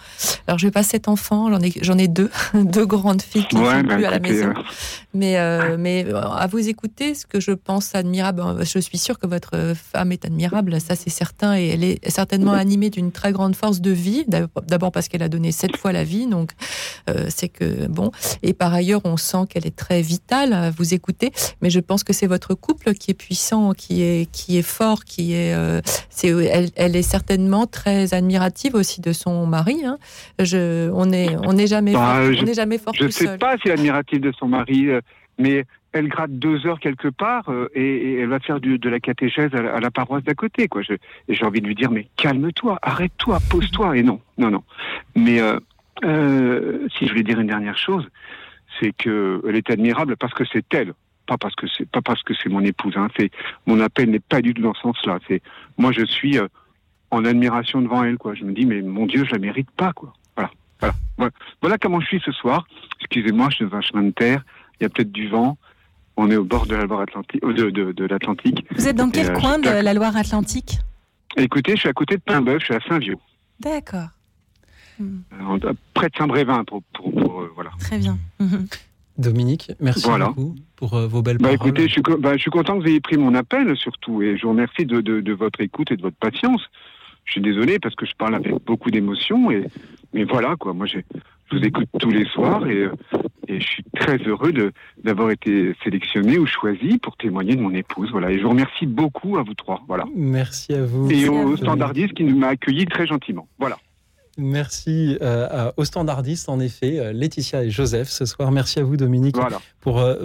Alors, je n'ai pas sept enfants, j'en ai, j'en ai deux, deux grandes filles qui sont plus à la maison. Mais, mais à vous écouter, ce que je pense admirable, je suis sûre que votre femme est admirable, ça c'est certain, et elle est certainement animée d'une très grande force de vie. D'abord parce qu'elle a donné sept fois la vie, donc c'est que bon. Et par ailleurs, on sent qu'elle est très vitale à vous écouter. Mais je pense que c'est votre couple qui est puissant, qui est, qui est fort, qui est, euh, c'est, elle, elle, est certainement très admirative aussi de son mari. Hein. Je, on n'est on est jamais, bah, fort, on est jamais fort Je ne sais pas si est admirative de son mari, euh, mais elle gratte deux heures quelque part euh, et, elle va faire de la catéchèse à la, paroisse d'à côté. Quoi. Et j'ai envie de lui dire, mais calme-toi, arrête-toi, pose-toi. Et non, non, non. Mais si je voulais dire une dernière chose, c'est qu'elle est admirable parce que c'est elle pas parce que c'est pas parce que c'est mon épouse. Hein, mon appel n'est pas du tout dans ce sens-là. Moi je suis euh, en admiration devant elle. Quoi. Je me dis mais mon Dieu, je la mérite pas. Quoi. Voilà, voilà, comment je suis ce soir. Excusez-moi, je suis un chemin de terre. Il y a peut-être du vent. On est au bord de la Loire-Atlantique. Euh, de, de, l'Atlantique. Vous êtes dans quel euh, coin de la Loire-Atlantique? Écoutez, je suis à côté de Paimboeuf. Je suis à Saint-Vieux. D'accord. près de Saint-Brévin pour, pour, voilà. Très bien. Dominique, merci beaucoup pour euh, vos belles bah, paroles. Écoutez, je suis, bah, je suis, content que vous ayez pris mon appel surtout et je vous remercie de, de, de, votre écoute et de votre patience. Je suis désolé parce que je parle avec beaucoup d'émotion et mais voilà quoi. Moi, je vous écoute tous les soirs et, et je suis très heureux d'avoir été sélectionné ou choisi pour témoigner de mon épouse. Voilà. Et je vous remercie beaucoup à vous trois. Voilà. Merci à vous. Et au standardiste qui m'a accueilli très gentiment. Voilà. Merci euh, aux standardistes, en effet, euh, Laetitia et Joseph ce soir. Merci à vous, Dominique, pour euh,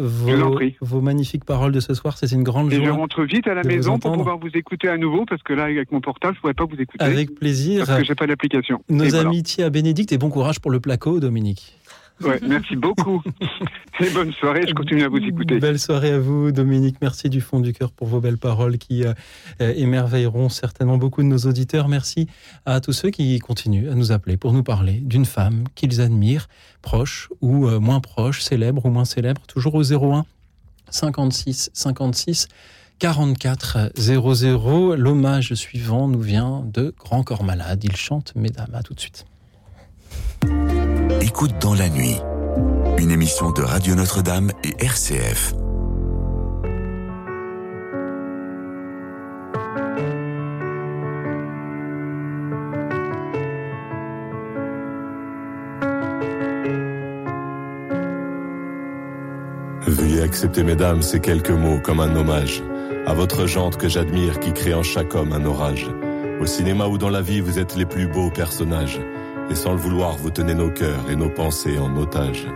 vos, magnifiques paroles de ce soir. C'est une grande joie. Et je rentre vite à la maison pour pouvoir vous écouter à nouveau, parce que là, avec mon portable, je ne pourrais pas vous écouter. Avec plaisir. Parce que j'ai pas d'application. Nos amitiés à Bénédicte et bon courage pour le placo, Dominique. Ouais, merci beaucoup. Et bonne soirée, je continue à vous écouter. Belle soirée à vous, Dominique. Merci du fond du cœur pour vos belles paroles qui euh, euh, émerveilleront certainement beaucoup de nos auditeurs. Merci à tous ceux qui continuent à nous appeler pour nous parler d'une femme qu'ils admirent, proche ou euh, moins proche, célèbre ou moins célèbre, toujours au 01 56 56 44 00. L'hommage suivant nous vient de Grand Corps Malade. Il chante Mesdames. À tout de suite. Écoute dans la nuit. Une émission de Radio Notre-Dame et RCF. Veuillez accepter, mesdames, ces quelques mots comme un hommage à votre jante que j'admire qui crée en chaque homme un orage. Au cinéma ou dans la vie, vous êtes les plus beaux personnages. Et sans le vouloir, vous tenez nos cœurs et nos pensées en otage.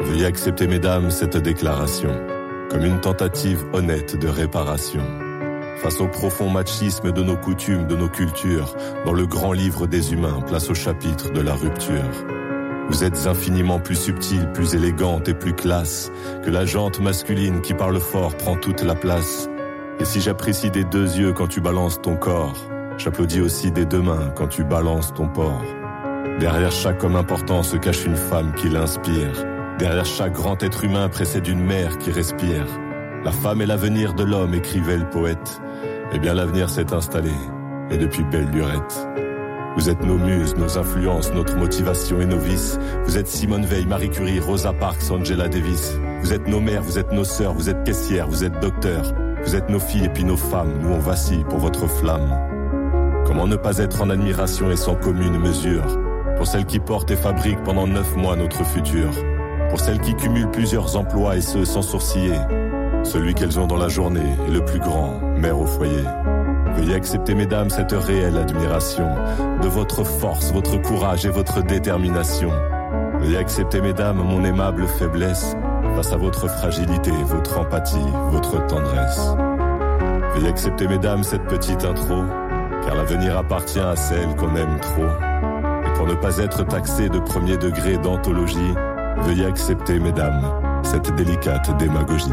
Veuillez accepter, mesdames, cette déclaration comme une tentative honnête de réparation. Face au profond machisme de nos coutumes, de nos cultures, dans le grand livre des humains, place au chapitre de la rupture. Vous êtes infiniment plus subtile, plus élégante et plus classe que la jante masculine qui parle fort prend toute la place. Et si j'apprécie des deux yeux quand tu balances ton corps, j'applaudis aussi des deux mains quand tu balances ton porc. Derrière chaque homme important se cache une femme qui l'inspire. Derrière chaque grand être humain précède une mère qui respire. La femme est l'avenir de l'homme, écrivait le poète. Eh bien l'avenir s'est installé, et depuis belle lurette. Vous êtes nos muses, nos influences, notre motivation et nos vices. Vous êtes Simone Veil, Marie Curie, Rosa Parks, Angela Davis. Vous êtes nos mères, vous êtes nos sœurs, vous êtes caissières, vous êtes docteurs. Vous êtes nos filles et puis nos femmes, nous on vacille pour votre flamme. Comment ne pas être en admiration et sans commune mesure? Pour celles qui portent et fabriquent pendant neuf mois notre futur. Pour celles qui cumulent plusieurs emplois et ce sans sourciller. Celui qu'elles ont dans la journée est le plus grand, mère au foyer. Veuillez accepter, mesdames, cette réelle admiration de votre force, votre courage et votre détermination. Veuillez accepter, mesdames, mon aimable faiblesse face à votre fragilité, votre empathie, votre tendresse. Veuillez accepter, mesdames, cette petite intro, car l'avenir appartient à celle qu'on aime trop. Pour ne pas être taxé de premier degré d'anthologie, veuillez accepter, mesdames, cette délicate démagogie.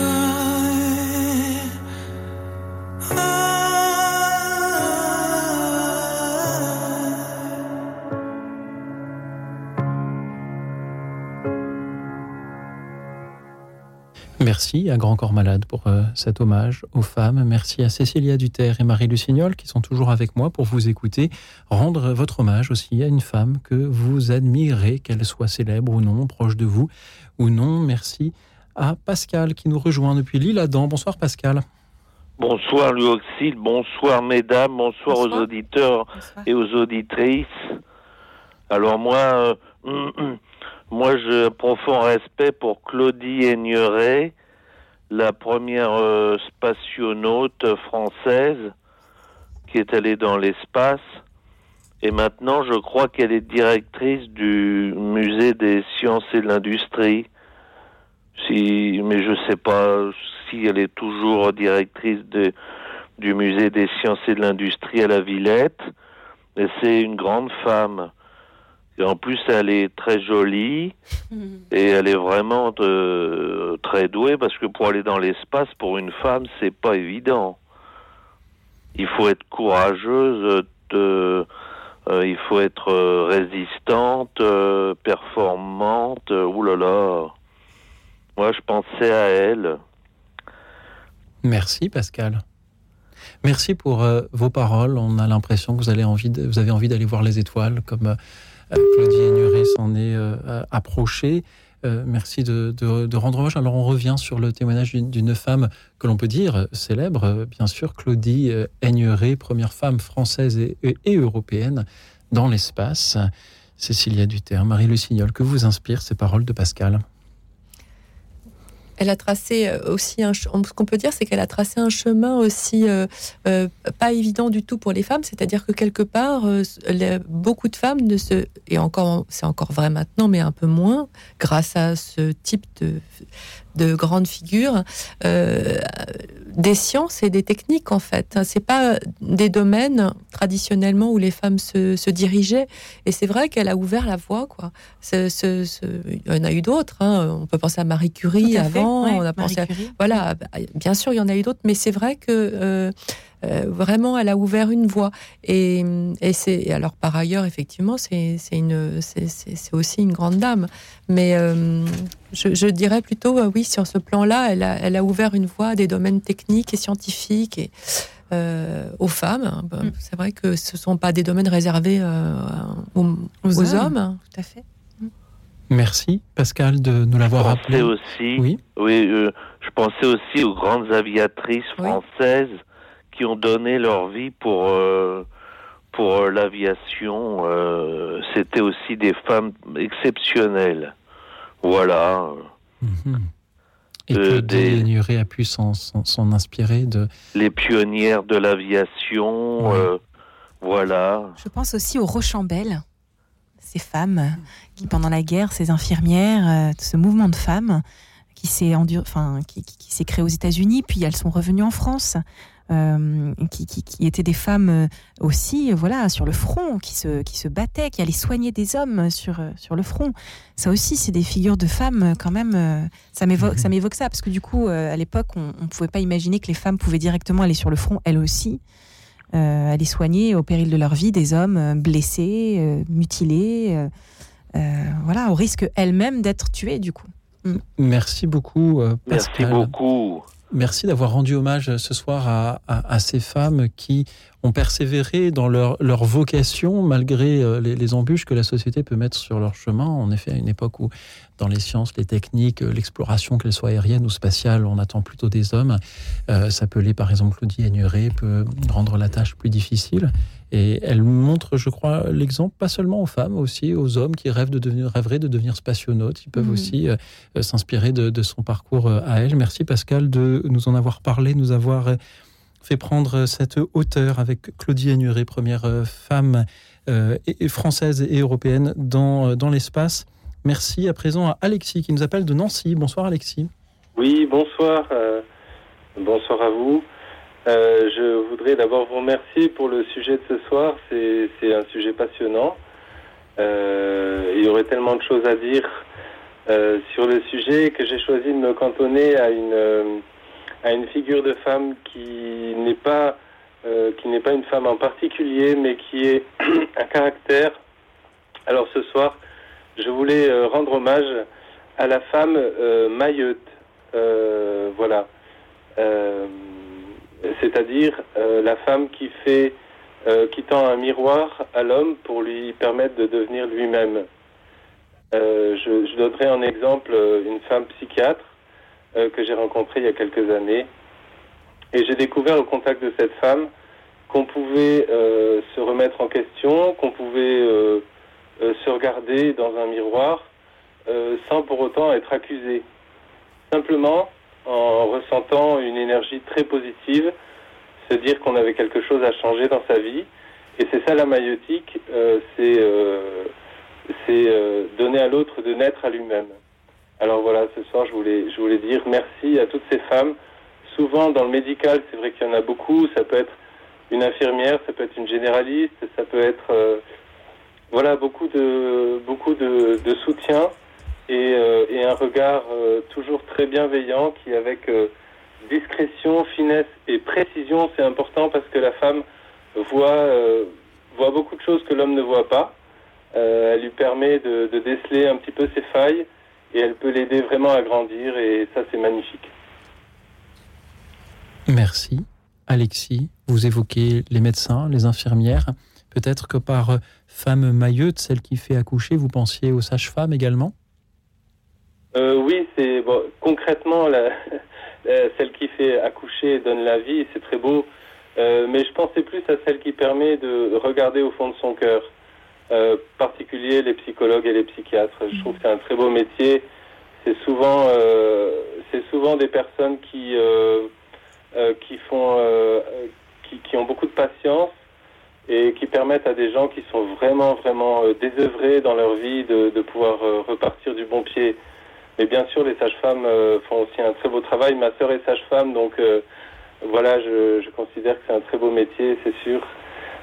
Merci à Grand Corps Malade pour euh, cet hommage aux femmes. Merci à Cécilia Duterre et Marie Lucignol qui sont toujours avec moi pour vous écouter. Rendre votre hommage aussi à une femme que vous admirez, qu'elle soit célèbre ou non, proche de vous ou non. Merci à Pascal qui nous rejoint depuis l'île Adam. Bonsoir Pascal. Bonsoir Luoxil, bonsoir mesdames, bonsoir, aux auditeurs et aux auditrices. Alors moi, euh, Moi, j'ai un profond respect pour Claudie Aigneret, la première euh, spationaute française qui est allée dans l'espace. Et maintenant, je crois qu'elle est directrice du musée des sciences et de l'industrie. Mais je sais pas si elle est toujours directrice du musée des sciences et de l'industrie à la Villette. Et c'est une grande femme. Et en plus, elle est très jolie et elle est vraiment euh, très douée parce que pour aller dans l'espace, pour une femme, c'est pas évident. Il faut être courageuse, de, euh, il faut être euh, résistante, performante. Ouh là là. Moi, je pensais à elle. Merci, Pascal. Merci pour vos paroles. On a l'impression que vous, avez envie vous avez envie d'aller voir les étoiles comme Claudie Aigneret s'en est euh. Euh, merci de, rendre hommage. Alors on revient sur le témoignage d'une femme que l'on peut dire célèbre, bien sûr, Claudie Aigneret, première femme française et, européenne dans l'espace. Cécilia Duterre, Marie Lucignol, que vous inspirent ces paroles de Pascal? Elle a tracé euh, aussi un. Ce qu'on peut dire, c'est qu'elle a tracé un chemin aussi euh, euh, pas évident du tout pour les femmes. C'est-à-dire que quelque part, beaucoup de femmes ne se. Et encore, c'est encore vrai maintenant, mais un peu moins, grâce à ce type de, de grandes figures euh, des sciences et des techniques en fait. C'est pas des domaines traditionnellement où les femmes se, dirigeaient et c'est vrai qu'elle a ouvert la voie quoi. il y en a eu d'autres. Hein. On peut penser à Marie Curie avant. on a pensé voilà. Bien sûr, il y en a eu d'autres, mais c'est vrai que euh, euh, vraiment, elle a ouvert une voie. Et, c'est alors par ailleurs, effectivement, c'est une, c'est aussi une grande dame. Mais euh, je, dirais plutôt, euh, oui, sur ce plan-là, elle a, elle a ouvert une voie à des domaines techniques et scientifiques et aux femmes. Mm. C'est vrai que ce ne sont pas des domaines réservés aux, hommes. Tout à fait. Merci Pascal de nous l'avoir rappelé. aussi. Oui. Oui. je pensais aussi aux grandes aviatrices françaises qui ont donné leur vie pour euh, pour euh, l'aviation. Euh, C'était aussi des femmes exceptionnelles. Voilà. Mhm. Et que des a pu s'en inspirer de... Les pionnières de l'aviation, euh, voilà. Je pense aussi aux Rochambelles, ces femmes qui, pendant la guerre, ces infirmières, ce mouvement de femmes qui s'est enfin, qui, qui s'est créé aux États-Unis, puis elles sont revenues en France. Euh, qui, étaient des femmes euh, aussi, voilà, sur le front, qui se, qui se battaient, qui allaient soigner des hommes sur, euh, sur le front. Ça aussi, c'est des figures de femmes quand même. ça m'évoque, ça m'évoque ça parce que du coup, à l'époque, on ne pouvait pas imaginer que les femmes pouvaient directement aller sur le front, elles aussi. aller soigner au péril de leur vie des hommes blessés, mutilés, voilà, au risque elles-mêmes d'être tuées du coup. Mm. Merci beaucoup, Pascal. Merci beaucoup. Merci d'avoir rendu hommage ce soir à, ces femmes qui ont persévéré dans leur, vocation malgré euh, les, embûches que la société peut mettre sur leur chemin. En effet, à une époque où dans les sciences, les techniques, euh, l'exploration, qu'elle soit aérienne ou spatiale, on attend plutôt des hommes. Euh, s'appeler par exemple Claudie Aigneret peut rendre la tâche plus difficile. Et elle montre, je crois, l'exemple pas seulement aux femmes, aussi aux hommes qui rêvent de devenir, rêveraient de devenir spationautes. Ils peuvent mmh. aussi euh, s'inspirer de, son parcours à elle. Merci Pascal de nous en avoir parlé, nous avoir fait prendre cette hauteur avec Claudie Ainuret, première femme française et européenne dans, l'espace. Merci à présent à Alexis qui nous appelle de Nancy. Bonsoir Alexis. Oui, bonsoir. bonsoir à vous. Euh, je voudrais d'abord vous remercier pour le sujet de ce soir. C'est un sujet passionnant. Euh, il y aurait tellement de choses à dire euh, sur le sujet que j'ai choisi de me cantonner à une, à une figure de femme qui n'est pas, qui n'est pas une femme en particulier, mais qui est un caractère. Alors ce soir, je voulais rendre hommage à la femme Mayotte. voilà c'est-à-dire euh, la femme qui fait, euh, qui tend un miroir à l'homme pour lui permettre de devenir lui-même. Euh, je, je, donnerai en exemple une femme psychiatre que j'ai rencontrée il y a quelques années, et j'ai découvert au contact de cette femme qu'on pouvait se remettre en question, qu'on pouvait se regarder dans un miroir sans pour autant être accusé. Simplement, en ressentant une énergie très positive, se dire qu'on avait quelque chose à changer dans sa vie. Et c'est ça la maïotique, euh, c'est euh, euh, donner à l'autre de naître à lui-même. Alors voilà, ce soir, je voulais, je voulais dire merci à toutes ces femmes. Souvent, dans le médical, c'est vrai qu'il y en a beaucoup. Ça peut être une infirmière, ça peut être une généraliste, ça peut être voilà beaucoup de beaucoup de, soutien euh, et, un regard euh, toujours très bienveillant qui, avec euh, discrétion, finesse et précision, c'est important parce que la femme voit, voit beaucoup de choses que l'homme ne voit pas. elle lui permet de, déceler un petit peu ses failles et elle peut l'aider vraiment à grandir et ça c'est magnifique. Merci. Alexis, vous évoquez les médecins, les infirmières. Peut-être que par femme mailleute, celle qui fait accoucher, vous pensiez aux sages-femmes également? Euh, Oui, c'est bon, concrètement la, celle qui fait accoucher donne la vie, c'est très beau. Euh, mais je pensais plus à celle qui permet de regarder au fond de son cœur, euh, particulier les psychologues et les psychiatres. Je trouve que c'est un très beau métier. c'est souvent, c'est souvent des personnes qui, qui font, qui, qui, ont beaucoup de patience et qui permettent à des gens qui sont vraiment, vraiment désœuvrés dans leur vie de, de pouvoir repartir du bon pied. Mais bien sûr, les sages-femmes font aussi un très beau travail. Ma sœur est sage-femme, donc voilà, je, je considère que c'est un très beau métier, c'est sûr.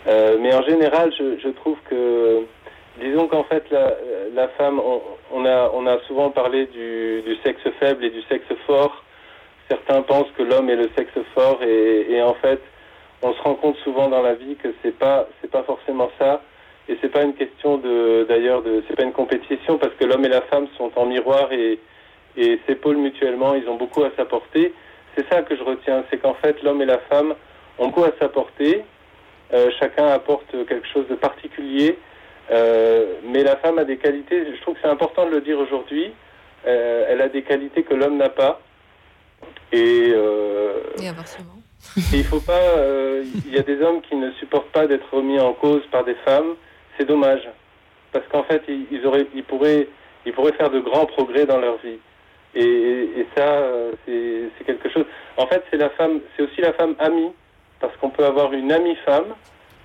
Euh, mais en général, je, je trouve que, disons qu'en fait, la, la femme, on, on, a, on a souvent parlé du, sexe faible et du sexe fort. Certains pensent que l'homme est le sexe fort et, et, en fait, on se rend compte souvent dans la vie que c'est pas, c'est pas forcément ça. Et c'est pas une question de, d'ailleurs, de, c'est pas une compétition parce que l'homme et la femme sont en miroir et, et s'épaulent mutuellement. Ils ont beaucoup à s'apporter. C'est ça que je retiens, c'est qu'en fait, l'homme et la femme ont beaucoup à s'apporter euh, chacun apporte quelque chose de particulier. Euh, mais la femme a des qualités, je trouve que c'est important de le dire aujourd'hui, euh, elle a des qualités que l'homme n'a pas. Et, et inversement. il faut pas. Il y a des hommes qui ne supportent pas d'être remis en cause par des femmes. C'est dommage, parce qu'en fait, ils, auraient, ils pourraient, ils pourraient faire de grands progrès dans leur vie. Et, et ça, c'est quelque chose. En fait, c'est la femme, c'est aussi la femme amie parce qu'on peut avoir une amie femme,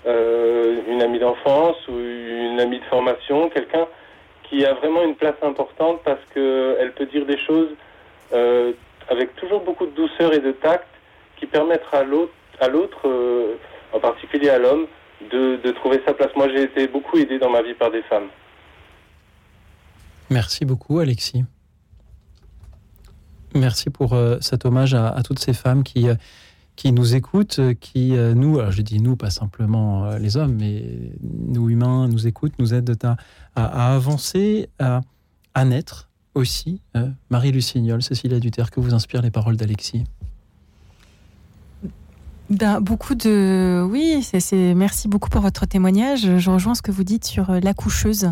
euh, une amie d'enfance ou une amie de formation, quelqu'un qui a vraiment une place importante parce qu'elle peut dire des choses euh, avec toujours beaucoup de douceur et de tact qui permettra à l'autre, euh, en particulier à l'homme, de, trouver sa place. Moi, j'ai été beaucoup aidé dans ma vie par des femmes. Merci beaucoup, Alexis. Merci pour cet hommage à, toutes ces femmes qui qui nous écoutent, qui euh, nous, alors je dis nous, pas simplement euh, les hommes, mais nous humains, nous écoutent, nous aident à, avancer, à, naître aussi. Euh, Marie Lucignol, Cécilia Duterre, que vous inspirent les paroles d'Alexis ben, beaucoup de oui, c'est merci beaucoup pour votre témoignage. Je rejoins ce que vous dites sur l'accoucheuse,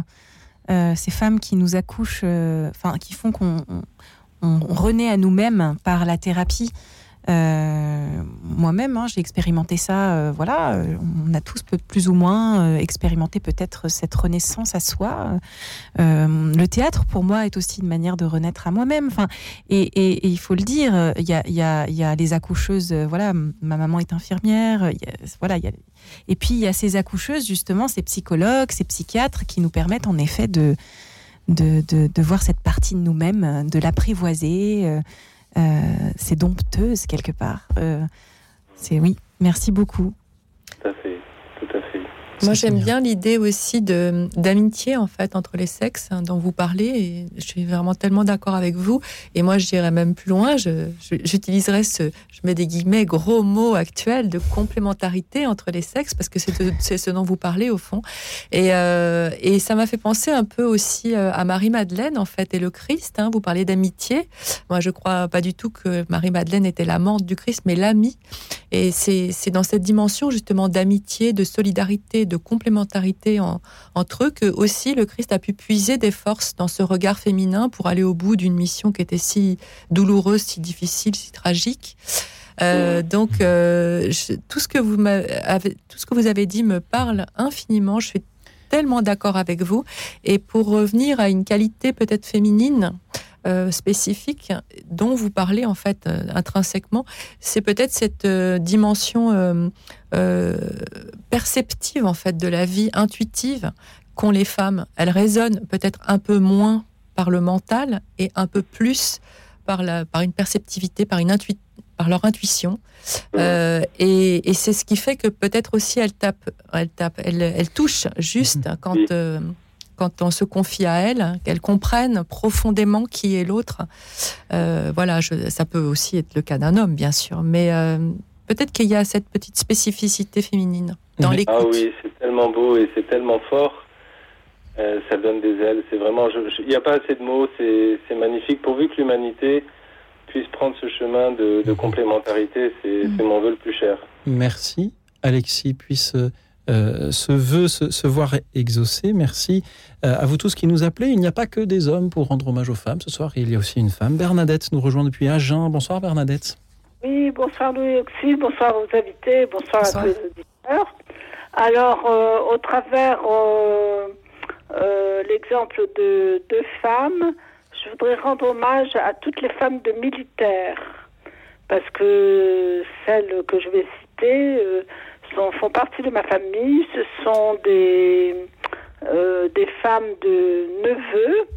ces femmes qui nous accouchent, enfin qui font qu'on on, on renaît à nous-mêmes par la thérapie. Euh, Moi-même, hein, j'ai expérimenté ça. Euh, voilà, euh, on a tous plus ou moins expérimenté peut-être cette renaissance à soi. Le théâtre, pour moi, est aussi une manière de renaître à moi-même. Enfin, et, il faut le dire, il y a, les accoucheuses. voilà, ma maman est infirmière. Voilà, et puis il y a ces accoucheuses, justement, ces psychologues, ces psychiatres qui nous permettent en effet de, de voir cette partie de nous-mêmes, de l'apprivoiser. Euh, c'est dompteuse quelque part. Euh, c'est oui, merci beaucoup à fait, tout à fait. Moi, j'aime bien l'idée aussi de d'amitié en fait entre les sexes hein, dont vous parlez. Et je suis vraiment tellement d'accord avec vous. Et moi, je dirais même plus loin. J'utiliserais ce, je mets des guillemets, gros mots actuels de complémentarité entre les sexes parce que c'est ce dont vous parlez au fond. Et, euh, et ça m'a fait penser un peu aussi euh, à Marie Madeleine en fait et le Christ. Hein. Vous parlez d'amitié. Moi, je crois pas du tout que Marie Madeleine était l'amante du Christ, mais l'amie. Et c'est dans cette dimension justement d'amitié, de solidarité de complémentarité en, entre eux que aussi le Christ a pu puiser des forces dans ce regard féminin pour aller au bout d'une mission qui était si douloureuse, si difficile, si tragique. Euh, donc euh, je, tout ce que vous avez, tout ce que vous avez dit me parle infiniment. Je suis tellement d'accord avec vous. Et pour revenir à une qualité peut-être féminine, euh, spécifique dont vous parlez en fait euh, intrinsèquement, c'est peut-être cette euh, dimension euh, perceptive en fait de la vie intuitive qu'ont les femmes. Elles résonnent peut-être un peu moins par le mental et un peu plus par, la, par une perceptivité, par, une intu, par leur intuition. Euh, et, et c'est ce qui fait que peut-être aussi elles tapent, elles, tapent, elles, elles touchent juste quand, euh, quand on se confie à elles, qu'elles comprennent profondément qui est l'autre. Euh, voilà, je, ça peut aussi être le cas d'un homme, bien sûr, mais euh, peut-être qu'il y a cette petite spécificité féminine dans l'écoute. Ah oui, c'est tellement beau et c'est tellement fort. Euh, ça donne des ailes. C'est vraiment, il n'y a pas assez de mots. C'est magnifique. Pourvu que l'humanité puisse prendre ce chemin de, de complémentarité, c'est mmh. mon vœu le plus cher. Merci, Alexis. Puisse euh, ce vœu se, se, voir exaucé. Merci euh, à vous tous qui nous appelez. Il n'y a pas que des hommes pour rendre hommage aux femmes. Ce soir, il y a aussi une femme. Bernadette nous rejoint depuis Agen. Bonsoir, Bernadette. Oui, bonsoir Louis Oxy, bonsoir aux invités, bonsoir, bonsoir. à tous les auditeurs. Alors, euh, au travers euh, l'exemple de deux femmes, je voudrais rendre hommage à toutes les femmes de militaires, parce que celles que je vais citer euh, font partie de ma famille. Ce sont des, euh, des femmes de neveux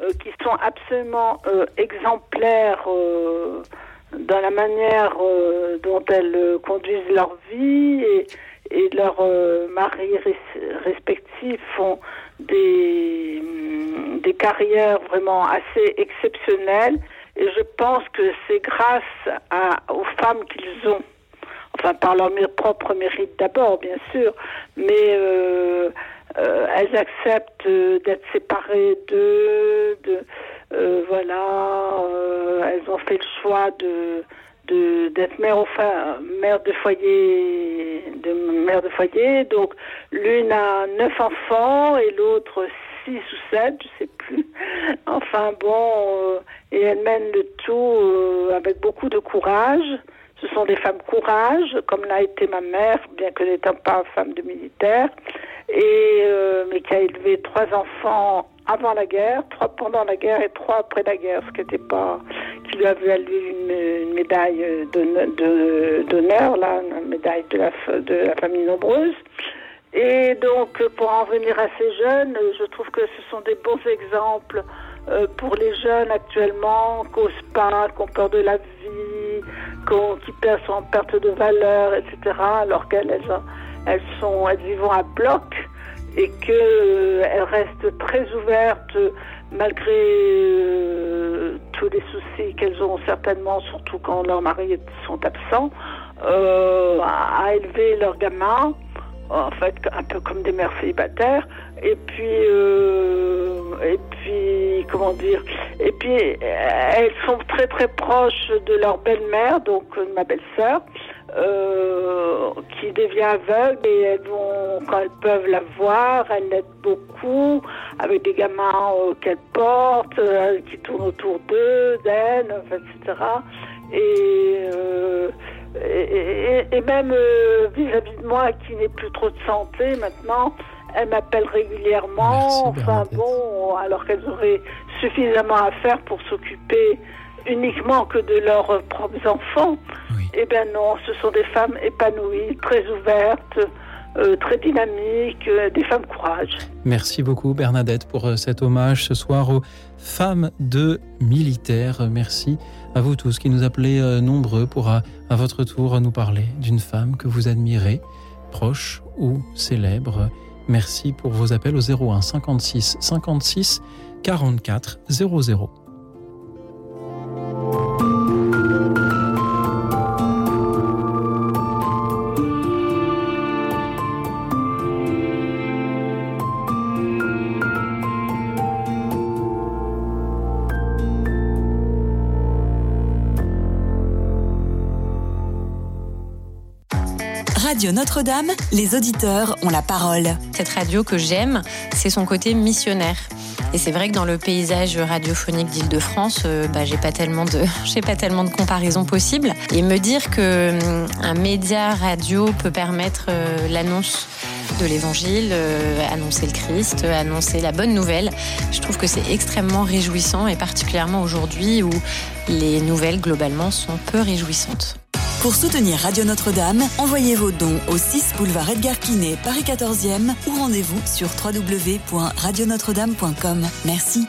euh, qui sont absolument exemplaires dans la manière dont elles conduisent leur vie et, leurs maris respectifs font des, mm, des carrières vraiment assez exceptionnelles. Et je pense que c'est grâce aux femmes qu'ils ont, enfin par leur propre mérite d'abord, bien sûr, mais euh, euh, elles acceptent d'être séparées d'eux, de, euh, voilà, elles ont fait le choix de d'être mère enfin mère de foyer de mère de foyer. Donc l'une a neuf enfants et l'autre six ou sept je sais plus. Enfin bon euh, et elle mène le tout euh, avec beaucoup de courage ce sont des femmes courage comme l'a été ma mère bien que n'étant pas femme de militaire et euh, mais qui a élevé trois enfants avant la guerre, trois pendant la guerre et trois après la guerre, ce qui n'était pas, qui lui avait valu une, médaille d'honneur, là, une médaille de la, de la famille nombreuse. Et donc, pour en venir à ces jeunes, je trouve que ce sont des bons exemples euh, pour les jeunes actuellement, pas, qui ont peur de la vie, qui, sont en perte de valeur, etc., alors qu'elles elles sont, elles vivent à bloc et qu'elles euh, restent très ouvertes malgré euh, tous les soucis qu'elles ont certainement, surtout quand leurs maris sont absents, euh, à, élever leurs gamins, en fait un peu comme des mères célibataires, et puis et puis comment dire, et puis elles sont très très proches de leur belle-mère, donc ma belle-sœur. Euh, qui devient aveugle et elles vont, quand elles peuvent la voir, elles l'aident beaucoup avec des gamins euh, qu'elles portent, euh, qui tournent autour d'eux, d'elles, etc. Et, et, même vis-à-vis de moi qui n'ai plus trop de santé maintenant, elles m'appellent régulièrement. enfin bon, alors qu'elles auraient suffisamment à faire pour s'occuper uniquement que de leurs propres enfants. Eh bien non, ce sont des femmes épanouies, très ouvertes, euh, très dynamiques, euh, des femmes courage. Merci beaucoup Bernadette pour euh, cet hommage ce soir aux femmes de militaires. Merci à vous tous qui nous appelez nombreux pour à, à votre tour nous parler d'une femme que vous admirez, proche ou célèbre. Merci pour vos appels au 01 56 56 44 00. Radio Notre-Dame, les auditeurs ont la parole. Cette radio que j'aime, c'est son côté missionnaire. Et c'est vrai que dans le paysage radiophonique d'Île-de-France, euh, bah, j'ai pas tellement de, j'ai pas tellement de comparaisons possibles. Et me dire que hum, un média radio peut permettre euh, l'annonce de l'évangile, euh, annoncer le Christ, annoncer la bonne nouvelle. Je trouve que c'est extrêmement réjouissant et particulièrement aujourd'hui où les nouvelles globalement sont peu réjouissantes. Pour soutenir Radio Notre-Dame, envoyez vos dons au 6 boulevard Edgar Quinet, Paris 14e ou rendez-vous sur www.radionotre-dame.com. Merci.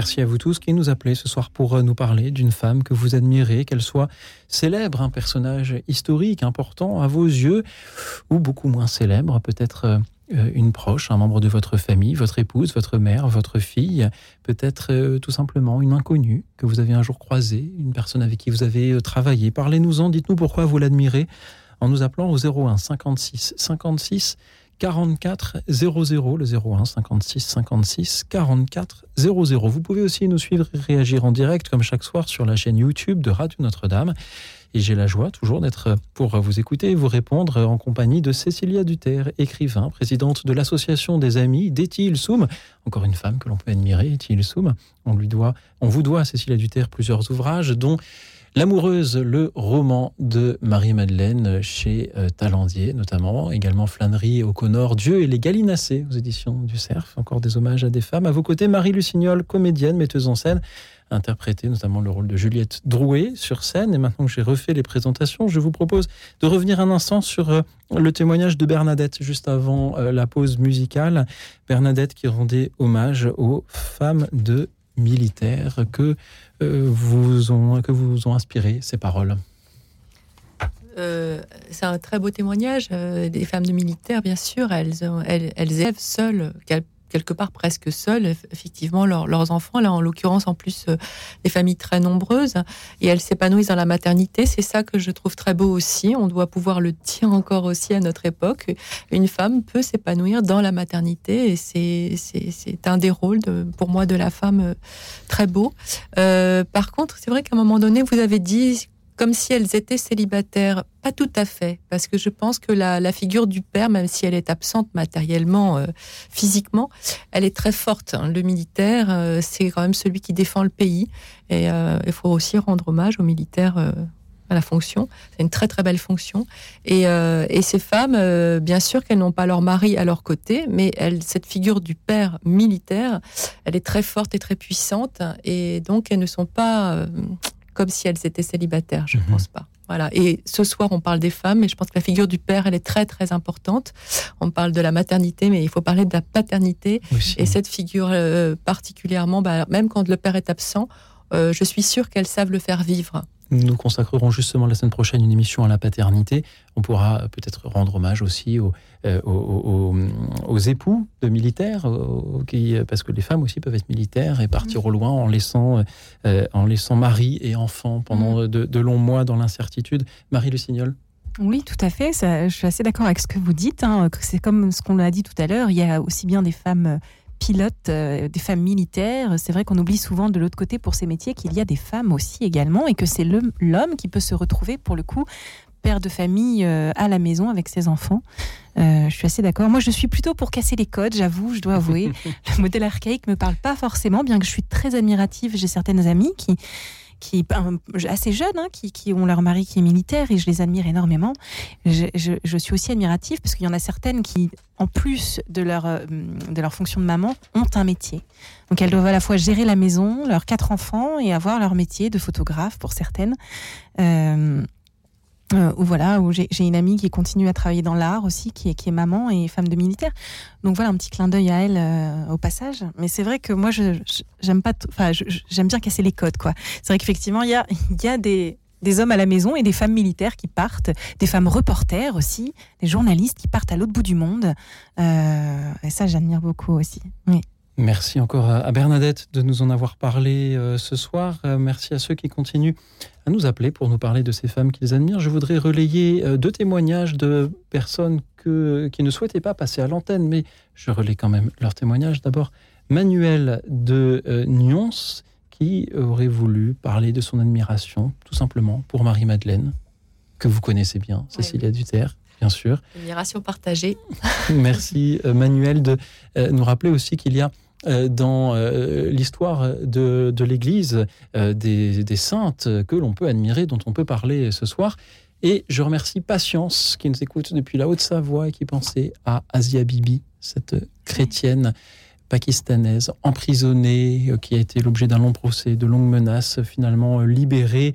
Merci à vous tous qui nous appelez ce soir pour euh, nous parler d'une femme que vous admirez, qu'elle soit célèbre, un personnage historique important à vos yeux, ou beaucoup moins célèbre, peut-être euh, euh, une proche, un membre de votre famille, votre épouse, votre mère, votre fille, peut-être tout simplement une inconnue que vous avez un jour croisée, une personne avec qui vous avez travaillé. Parlez-nous-en, dites-nous pourquoi vous l'admirez en nous appelant au 01 56 56 44 00, le 01 56 56 44 00. Vous pouvez aussi nous suivre et réagir en direct comme chaque soir sur la chaîne YouTube de Radio Notre-Dame. Et j'ai la joie toujours d'être pour vous écouter et vous répondre en compagnie de Cécilia Duterre, écrivain, présidente de l'association des amis d'Etil Soum. Encore une femme que l'on peut admirer, Etil Soum. On lui doit, on vous doit, Cécilia Duterre, plusieurs ouvrages, dont L'amoureuse, le roman de Marie-Madeleine chez euh, Talandier, notamment, également Flânerie au Connor, Dieu et les Gallinacés aux éditions du Cerf. Encore des hommages à des femmes. À vos côtés, Marie Lucignol, comédienne, metteuse en scène, interprété notamment le rôle de Juliette Drouet sur scène. Et maintenant que j'ai refait les présentations, je vous propose de revenir un instant sur euh, le témoignage de Bernadette juste avant euh, la pause musicale. Bernadette qui rendait hommage aux femmes de militaires que vous ont, que vous ont inspiré ces paroles euh, c'est un très beau témoignage euh, des femmes de militaires, bien sûr. Elles, elles, elles élèvent seules, quelque part presque seules, effectivement, leurs enfants. Là, en l'occurrence, en plus, euh, des familles très nombreuses. Et elles s'épanouissent dans la maternité. C'est ça que je trouve très beau aussi. On doit pouvoir le dire encore aussi à notre époque. Une femme peut s'épanouir dans la maternité. Et c'est un des rôles, pour moi, de la femme euh, très beau. Euh, par contre, c'est vrai qu'à un moment donné, vous avez dit comme si elles étaient célibataires. Pas tout à fait, parce que je pense que la, figure du père, même si elle est absente matériellement, euh, physiquement, elle est très forte. Hein. Le militaire, euh, c'est quand même celui qui défend le pays. Et euh, il faut aussi rendre hommage aux militaires à la fonction. C'est une très très belle fonction. Et, ces femmes, bien sûr qu'elles n'ont pas leur mari à leur côté, mais cette figure du père militaire, elle est très forte et très puissante. Et donc elles ne sont pas comme si elles étaient célibataires. Je ne mhm. pense pas. Voilà. Et ce soir, on parle des femmes, et je pense que la figure du père, elle est très très importante. On parle de la maternité, mais il faut parler de la paternité. Et cette figure euh, particulièrement, bah, même quand le père est absent, euh, je suis sûre qu'elles savent le faire vivre. Nous consacrerons justement la semaine prochaine une émission à la paternité. On pourra peut-être rendre hommage aussi aux, euh, aux, époux de militaires, qui, parce que les femmes aussi peuvent être militaires et partir au loin en laissant, euh, en laissant mari et enfants pendant mm. de, longs mois dans l'incertitude. Marie Le Signol oui, tout à fait. je suis assez d'accord avec ce que vous dites. Hein, c'est comme ce qu'on a dit tout à l'heure. Il y a aussi bien des femmes pilotes, euh, des femmes militaires. C'est vrai qu'on oublie souvent de l'autre côté pour ces métiers qu'il y a des femmes aussi également et que c'est l'homme qui peut se retrouver pour le coup père de famille euh, à la maison avec ses enfants. Euh, je suis assez d'accord. Moi, je suis plutôt pour casser les codes, j'avoue, je dois avouer. le modèle archaïque me parle pas forcément, bien que je suis très admirative. J'ai certaines amies qui qui assez jeunes, hein, qui, qui, ont leur mari qui est militaire et je les admire énormément. Je, je, suis aussi admirative parce qu'il y en a certaines qui, en plus de leur, euh, de leur fonction de maman, ont un métier. Donc elles doivent à la fois gérer la maison, leurs quatre enfants et avoir leur métier de photographe pour certaines. Euh, euh, voilà, où j'ai une amie qui continue à travailler dans l'art aussi, qui est, qui est maman et femme de militaire. Donc voilà, un petit clin d'œil à elle euh, au passage. Mais c'est vrai que moi, je j'aime pas, enfin, j'aime bien casser les codes, quoi. C'est vrai qu'effectivement, il y a, y a des, des hommes à la maison et des femmes militaires qui partent, des femmes reporters aussi, des journalistes qui partent à l'autre bout du monde. Euh, et ça, j'admire beaucoup aussi. Merci encore à Bernadette de nous en avoir parlé euh, ce soir. Euh, merci à ceux qui continuent à nous appeler pour nous parler de ces femmes qu'ils admirent. Je voudrais relayer euh, deux témoignages de personnes qui ne souhaitaient pas passer à l'antenne, mais je relais quand même leurs témoignages. D'abord, Manuel de Nyons qui aurait voulu parler de son admiration, tout simplement, pour Marie-Madeleine, que vous connaissez bien, Cécilia Duterre bien sûr. Admiration partagée. Merci Manuel de nous rappeler aussi qu'il y a dans euh, l'histoire de, l'Église euh, des, saintes que l'on peut admirer, dont on peut parler ce soir. Et je remercie Patience qui nous écoute depuis la Haute-Savoie et qui pensait à Asia Bibi, cette chrétienne pakistanaise emprisonnée, qui a été l'objet d'un long procès, de longues menaces, finalement libérée,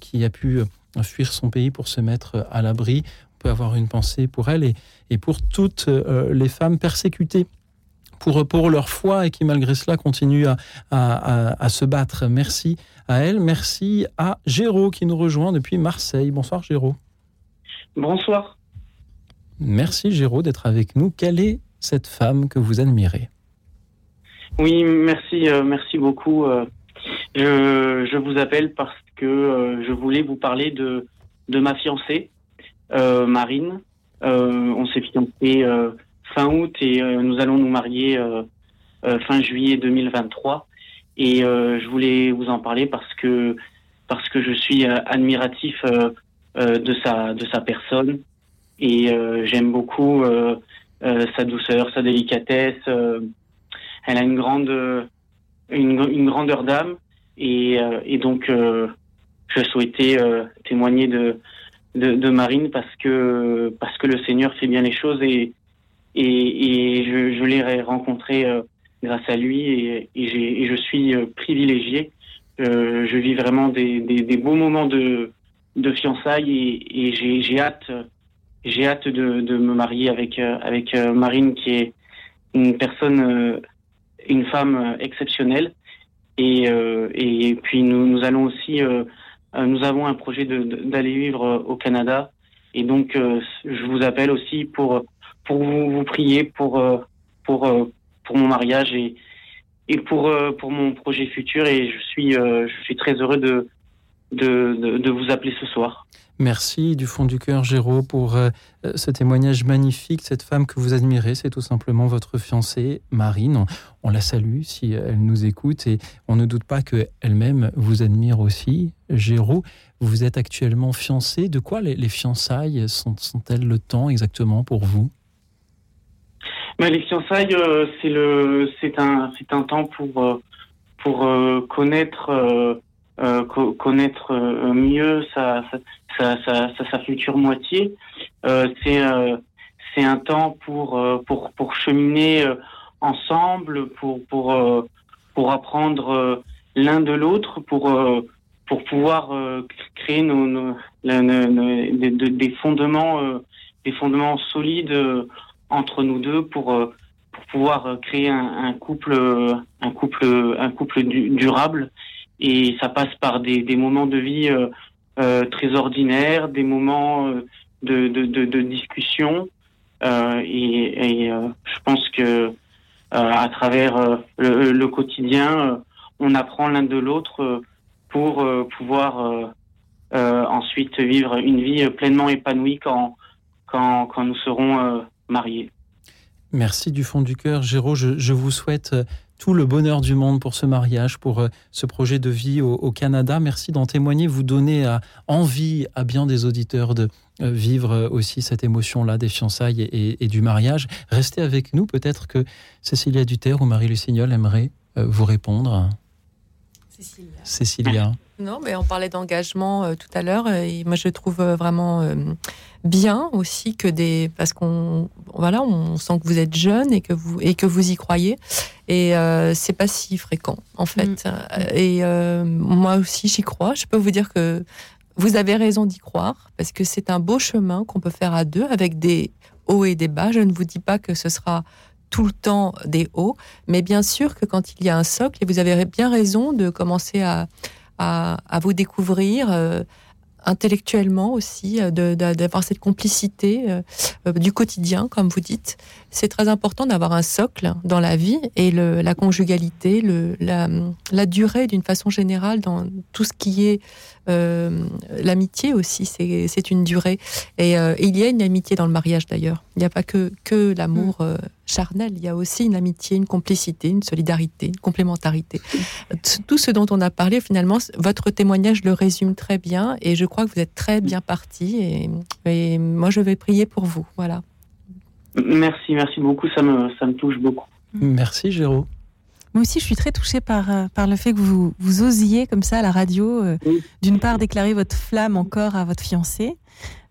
qui a pu fuir son pays pour se mettre à l'abri. On peut avoir une pensée pour elle et pour toutes les femmes persécutées pour, pour leur foi et qui malgré cela continuent à, à, à, se battre. Merci à elle, merci à Géraud qui nous rejoint depuis Marseille. Bonsoir Géraud. Bonsoir. Merci Géraud d'être avec nous. Quelle est cette femme que vous admirez? Oui, merci, euh, merci beaucoup. Euh, je, je, vous appelle parce que euh, je voulais vous parler de, de ma fiancée, Marine. on s'est fiancés fin août et nous allons nous marier fin juillet 2023. Et je voulais vous en parler parce que parce que je suis admiratif de sa de sa personne et j'aime beaucoup euh, sa douceur, sa délicatesse. Euh, elle a une grande, une, une grandeur d'âme et, euh, et donc je souhaitais témoigner de, de, de, Marine parce que parce que le Seigneur fait bien les choses et et, et je, je l'ai rencontré grâce à lui et, et, et je suis privilégié. Euh, je vis vraiment des, des, des, beaux moments de, de fiançailles et, j'ai hâte j'ai hâte de, de, me marier avec euh, avec euh, Marine qui est une personne, euh, une femme exceptionnelle. Et, et puis nous, nous allons aussi, nous avons un projet d'aller vivre au Canada. Et donc je vous appelle aussi pour pour vous, prier pour pour pour mon mariage et et pour pour mon projet futur. Et je suis je suis très heureux de de, de, vous appeler ce soir. Merci du fond du cœur, Géraud, pour euh, ce témoignage magnifique. Cette femme que vous admirez, c'est tout simplement votre fiancée, Marine. On, la salue si elle nous écoute et on ne doute pas qu'elle-même vous admire aussi. Géraud, vous êtes actuellement fiancé. De quoi les, fiançailles sont-elles le temps exactement pour vous? Ben, Les fiançailles, euh, c'est un, un temps pour, euh, pour connaître euh, connaître euh, mieux sa, sa, sa, sa, future moitié. Euh, c'est c'est un temps pour pour pour cheminer ensemble, pour pour pour apprendre l'un de l'autre, pour pour pouvoir créer nos, nos, des, des, fondements des fondements solides entre nous deux pour pour pouvoir créer un, un couple un couple un couple durable et ça passe par des, moments de vie euh, euh très ordinaires, des moments euh, de, discussion. Euh, et, et je pense que à travers le, le, quotidien, on apprend l'un de l'autre pour pouvoir ensuite vivre une vie pleinement épanouie quand, quand, quand nous serons mariés. Merci du fond du cœur, Géraud. Je, je vous souhaite tout le bonheur du monde pour ce mariage, pour euh, ce projet de vie au, Canada. Merci d'en témoigner, vous donner envie à bien des auditeurs de euh, vivre euh, aussi cette émotion-là des fiançailles et, du mariage. Restez avec nous, peut-être que Cécilia Duterre ou Marie Lucignol aimeraient vous répondre. Cécilia. Cécilia. Non, mais on parlait d'engagement tout à l'heure et moi je trouve vraiment bien aussi que des parce qu'on voilà on sent que vous êtes jeune et que vous et que vous y croyez. Et euh, c'est pas si fréquent en fait. Mm. et euh, moi aussi j'y crois. Je peux vous dire que vous avez raison d'y croire parce que c'est un beau chemin qu'on peut faire à deux avec des hauts et des bas. Je ne vous dis pas que ce sera tout le temps des hauts mais bien sûr que quand il y a un socle et vous avez bien raison de commencer à à, à vous découvrir euh, intellectuellement aussi, euh, d'avoir cette complicité euh, du quotidien, comme vous dites. C'est très important d'avoir un socle dans la vie et le, la conjugalité, le, la, la durée d'une façon générale dans tout ce qui est l'amitié aussi, c'est une durée. Et, euh, il y a une amitié dans le mariage d'ailleurs. Il n'y a pas que, que l'amour mm. euh, charnel, il y a aussi une amitié, une complicité, une solidarité, une complémentarité. Tout ce dont on a parlé, finalement, votre témoignage le résume très bien et je crois que vous êtes très bien parti et, et moi je vais prier pour vous. Voilà. Merci, merci beaucoup, ça me, ça me touche beaucoup. Merci Géraud. Moi aussi, je suis très touchée par, euh, par le fait que vous, vous osiez, comme ça, à la radio, euh, d'une part, déclarer votre flamme encore à votre fiancé,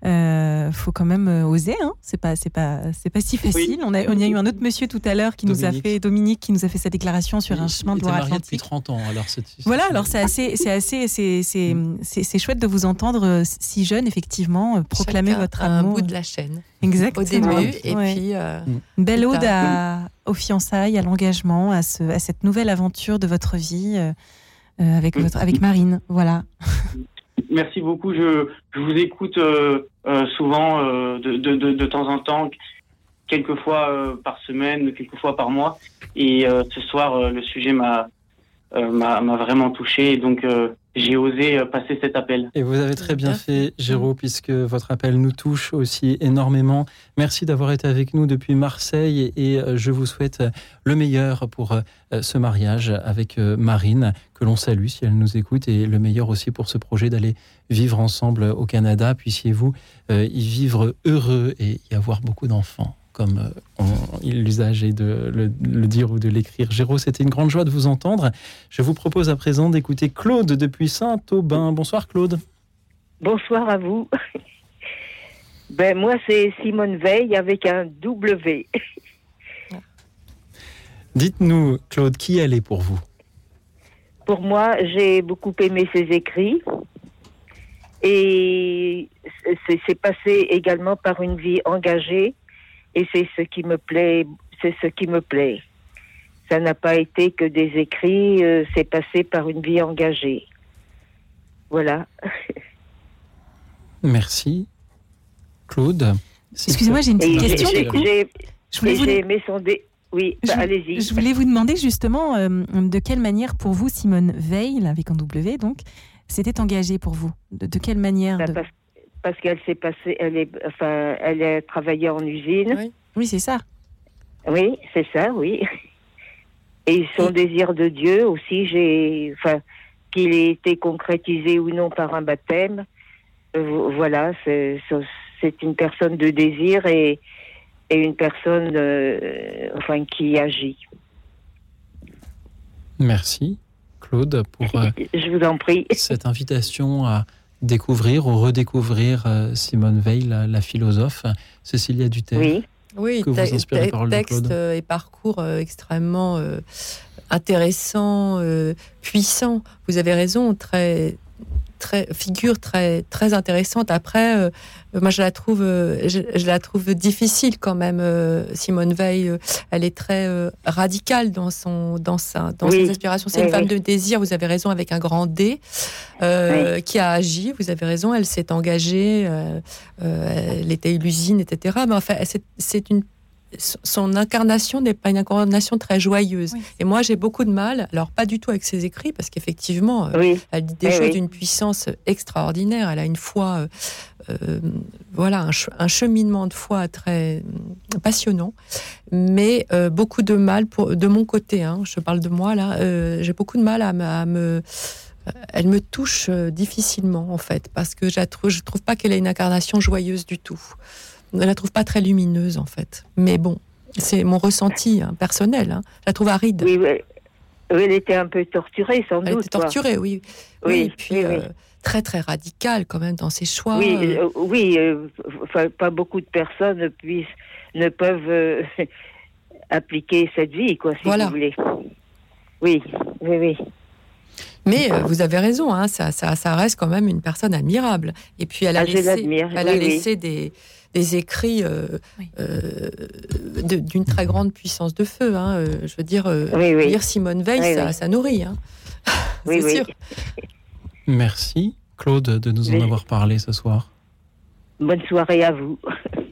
Euh, faut quand même euh, oser, hein. c'est pas, c'est pas, c'est pas si facile. On, a, on y a eu un autre monsieur tout à l'heure qui nous a fait, Dominique, qui nous a fait sa déclaration sur un chemin de Loire-Atlantique. depuis 30 ans, alors c'est. Voilà, alors c'est assez, c'est assez, c'est, c'est, chouette de vous entendre euh, si jeune, effectivement, proclamer votre amour. un bout de la chaîne. Exactement. Au début, et puis. Une belle ode à, aux fiançailles, à l'engagement, à, ce, à cette nouvelle aventure de votre vie avec, votre, avec Marine. Voilà. Merci beaucoup. Je, je vous écoute euh, euh, souvent euh, de, de, de, de, temps en temps, quelques fois par semaine, quelques fois par mois. Et ce soir, le sujet m'a m'a vraiment touché. Donc, j'ai osé passer cet appel. Et vous avez très bien fait, Géraud, puisque votre appel nous touche aussi énormément. Merci d'avoir été avec nous depuis Marseille et je vous souhaite le meilleur pour ce mariage avec Marine, que l'on salue si elle nous écoute, et le meilleur aussi pour ce projet d'aller vivre ensemble au Canada. Puissiez-vous y vivre heureux et y avoir beaucoup d'enfants comme l'usage est de le, dire ou de l'écrire. Géraud, c'était une grande joie de vous entendre. Je vous propose à présent d'écouter Claude depuis Saint-Aubin. Bonsoir Claude. Bonsoir à vous. Ben moi c'est Simone Veil avec un W. Dites-nous Claude, qui elle est pour vous? Pour moi, j'ai beaucoup aimé ses écrits et c'est passé également par une vie engagée et c'est ce qui me plaît, c'est ce qui me plaît. Ça n'a pas été que des écrits, euh, c'est passé par une vie engagée. Voilà. Merci. Claude. Excusez-moi, j'ai une petite question. je voulais vous... aimé son Oui, bah, allez-y. Je voulais vous demander justement euh, de quelle manière pour vous, Simone Veil, avec un W, donc, s'était engagée pour vous? De, quelle manière bah, parce qu'elle s'est passée, elle est, enfin, elle a travaillé en usine. Oui, c'est ça. Oui, c'est ça, oui. Et son désir de Dieu aussi, j'ai, enfin, qu'il ait été concrétisé ou non par un baptême, euh, voilà, c'est une personne de désir et, et une personne, euh, enfin, qui agit. Merci, Claude, pour euh, Je vous en prie. cette invitation à découvrir ou redécouvrir euh, Simone Veil, la, philosophe, Cécilia Duterre. Oui. Oui, que vous texte euh, et parcours euh, extrêmement intéressant, puissant. Vous avez raison, très très, figure très, très intéressante. Après, euh, moi, je la trouve, euh, je, la trouve difficile quand même. Euh, Simone Veil, elle est très radicale dans son, dans sa, dans ses aspirations. C'est une femme de désir. Vous avez raison, avec un grand D, qui a agi. Vous avez raison, elle s'est engagée. elle était l'usine, etc. Mais enfin, c'est une son incarnation n'est pas une incarnation très joyeuse. Et moi, j'ai beaucoup de mal, alors pas du tout avec ses écrits, parce qu'effectivement, euh, elle dit des choses d'une puissance extraordinaire. Elle a une foi, euh, euh, voilà, un, cheminement de foi très passionnant, mais beaucoup de mal pour, de mon côté. Hein, je parle de moi là. j'ai beaucoup de mal à, me elle me touche difficilement en fait parce que je trouve, je trouve pas qu'elle ait une incarnation joyeuse du tout ne la trouve pas très lumineuse en fait. Mais bon, c'est mon ressenti hein, personnel. Hein. Je la trouve aride. Oui, oui. elle était un peu torturée sans doute. Elle était torturée, oui. Oui, et puis euh, très très radicale quand même dans ses choix. Oui, euh, oui. Euh, pas beaucoup de personnes puissent, ne peuvent appliquer cette vie, quoi, si vous voulez. Oui, oui, oui. Mais vous avez raison, hein, ça, ça, ça, reste quand même une personne admirable. Et puis elle a ah, laissé, elle a laissé des, des écrits euh, euh, d'une très grande puissance de feu. Hein, euh, je veux dire, lire Simone Veil, ça, nourrit. Hein. oui, sûr. Merci, Claude, de nous en avoir parlé ce soir. Bonne soirée à vous.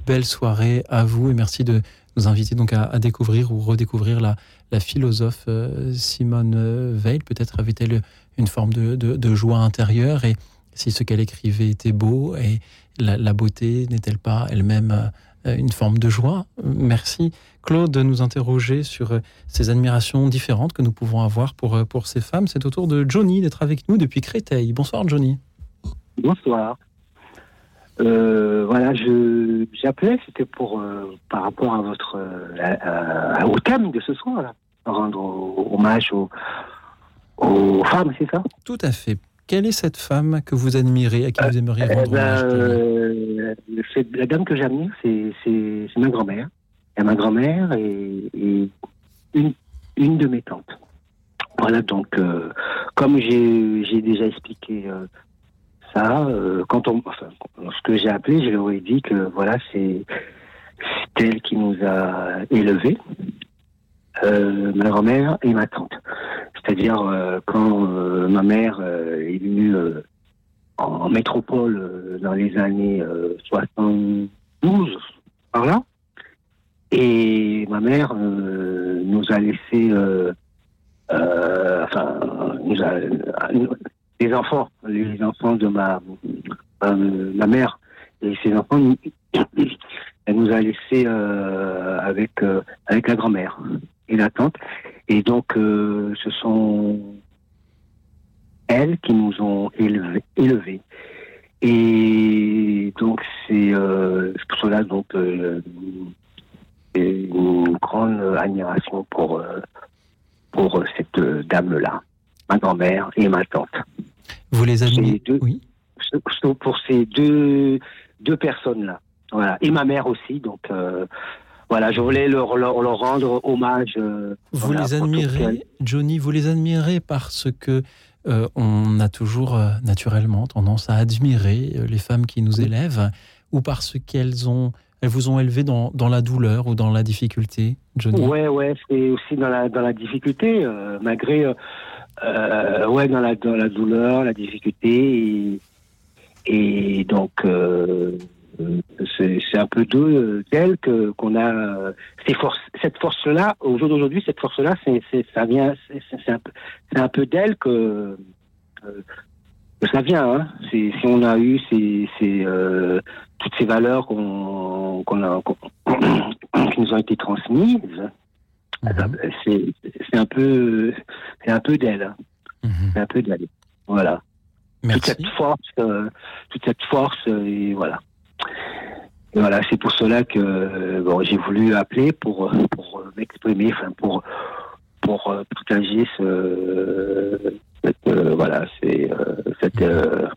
Belle soirée à vous et merci de nous inviter donc à, découvrir ou redécouvrir la, la philosophe Simone Veil. Peut-être avait-elle une forme de, de, joie intérieure et si ce qu'elle écrivait était beau et la, beauté n'est-elle pas elle-même euh, une forme de joie? Merci Claude de nous interroger sur euh, ces admirations différentes que nous pouvons avoir pour, euh, pour ces femmes. C'est au tour de Johnny d'être avec nous depuis Créteil. Bonsoir Johnny. Bonsoir. voilà, je j'appelais, c'était pour par rapport à votre au thème de ce soir, rendre hommage aux, aux femmes, c'est ça? Tout à fait. Quelle est cette femme que vous admirez, à qui vous aimeriez rendre Eh ben, hommage euh, la dame que j'admire, c'est ma grand-mère. Et ma grand-mère et, et une, une de mes tantes. Voilà, donc, euh, comme j'ai déjà expliqué euh, ça, euh, quand on, enfin, lorsque j'ai appelé, je leur ai dit que voilà, c'est elle qui nous a élevés, euh, ma grand-mère et ma tante. C'est-à-dire euh, quand euh, ma mère euh, est venue euh, en métropole euh, dans les années euh, 72, par là. Et ma mère euh, nous a laissé, euh, euh, enfin, nous a, les enfants, les enfants de ma, euh, ma mère et ses enfants, elle nous a laissé euh, avec, euh, avec la grand-mère et la tante. Et donc, euh, ce sont elles qui nous ont élevés. Et donc, c'est euh, c'est pour cela donc, euh, une grande admiration pour, euh, pour cette dame-là, ma grand-mère et ma tante. Vous les admirez Deux, Pour ces deux, deux personnes-là. Voilà. Et ma mère aussi. Donc, voilà, je voulais leur, leur, leur rendre hommage. euh, Vous voilà, les admirez, Johnny, vous les admirez parce que euh, on a toujours euh, naturellement tendance à admirer les femmes qui nous élèvent, ou parce qu'elles ont, elles vous ont élevé dans, dans la douleur ou dans la difficulté, Johnny? Ouais, ouais, c'est aussi dans la dans la difficulté, malgré ouais dans la dans la douleur, la difficulté et, et donc c'est c'est un peu d'eux d'elle que qu'on a euh, ces forces cette force là au jour d'aujourd'hui cette force là c'est ça vient c'est un un peu d'elle que euh, que ça vient hein. si on a eu ces ces euh, toutes ces valeurs qu'on qui nous ont été transmises c'est c'est un peu c'est un peu d'elle hein. c'est un peu d'elle. Voilà. Toute cette force euh, toute cette force euh, et voilà et voilà c'est pour cela que euh, bon j'ai voulu appeler pour euh, pour euh, m'exprimer enfin pour pour partager ce cette, euh, voilà c'est euh, cette euh,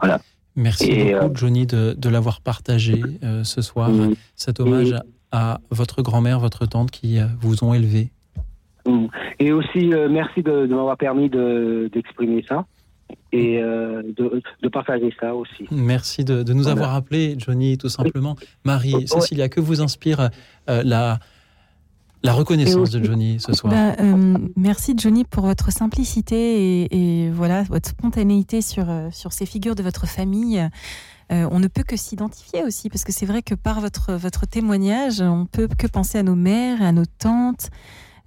voilà. Merci Et, beaucoup, Johnny, de, de l'avoir partagé ce soir, cet hommage à votre grand-mère, votre tante qui vous ont élevé. Mm. Et aussi, merci de, de m'avoir permis de- d'exprimer ça et euh, de, de partager ça aussi. Merci de, de nous Voilà. avoir appelé, Johnny, tout simplement. Marie, Cécilia, que vous inspire euh, la, la reconnaissance de Johnny ce soir? Bah, euh, merci Johnny pour votre simplicité et, et voilà votre spontanéité sur, sur ces figures de votre famille. Euh, on ne peut que s'identifier aussi parce que c'est vrai que par votre, votre témoignage, on peut que penser à nos mères, à nos tantes.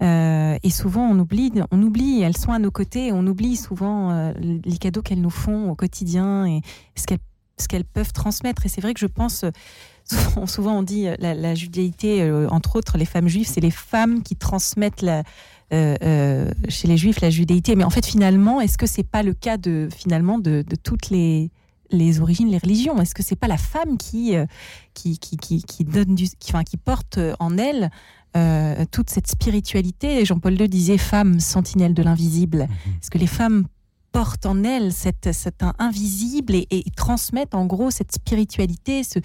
Euh, et souvent, on oublie, on oublie, elles sont à nos côtés, on oublie souvent euh, les cadeaux qu'elles nous font au quotidien et ce qu'elles ce peuvent transmettre. Et c'est vrai que je pense, souvent, on dit euh, la, la judaïté, entre autres les femmes juives, c'est les femmes qui transmettent chez les juifs la judaïté. Mais en fait, finalement, est-ce que c'est pas le cas de finalement de, toutes les les origines, les religions? Est-ce que c'est pas la femme qui qui, qui, qui, donne enfin, qui porte en elle euh, toute cette spiritualité Jean-Paul II disait femme sentinelle de l'invisible. Est-ce que les femmes portent en elles cet invisible et, et transmettent en gros cette spiritualité ce...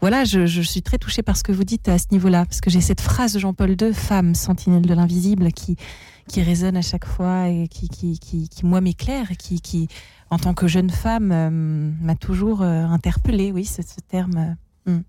Voilà, je, je suis très touchée par ce que vous dites à ce niveau-là, parce que j'ai cette phrase de Jean-Paul II, femme sentinelle de l'invisible, qui, qui résonne à chaque fois et qui, qui, qui, qui, moi, m'éclaire, qui, qui, en tant que jeune femme, euh, m'a toujours euh, interpellée, oui, ce, ce terme. euh, hmm.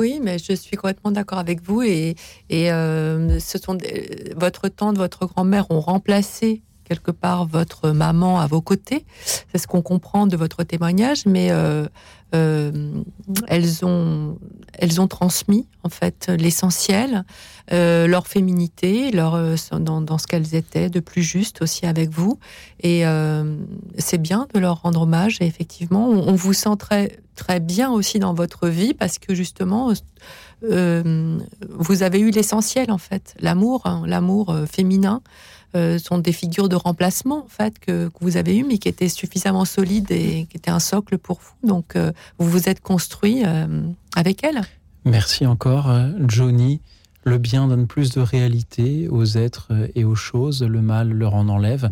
Oui, mais je suis complètement d'accord avec vous. Et, euh, ce sont des- votre tante, votre grand-mère ont remplacé quelque part votre maman à vos côtés. C'est ce qu'on comprend de votre témoignage, mais euh, euh, elles ont elles ont transmis en fait l'essentiel, euh, leur féminité, leur euh, dans, ce qu'elles étaient de plus juste aussi avec vous. Et c'est bien de leur rendre hommage. Et effectivement, on, vous sent très très bien aussi dans votre vie parce que justement vous avez eu l'essentiel en fait, l'amour, hein, l'amour féminin. Euh, sont des figures de remplacement en fait que, vous avez eues, mais qui étaient suffisamment solides et qui étaient un socle pour vous. Donc euh, vous vous êtes construit euh, avec elles. Merci encore, Johnny. Le bien donne plus de réalité aux êtres et aux choses, le mal leur en enlève.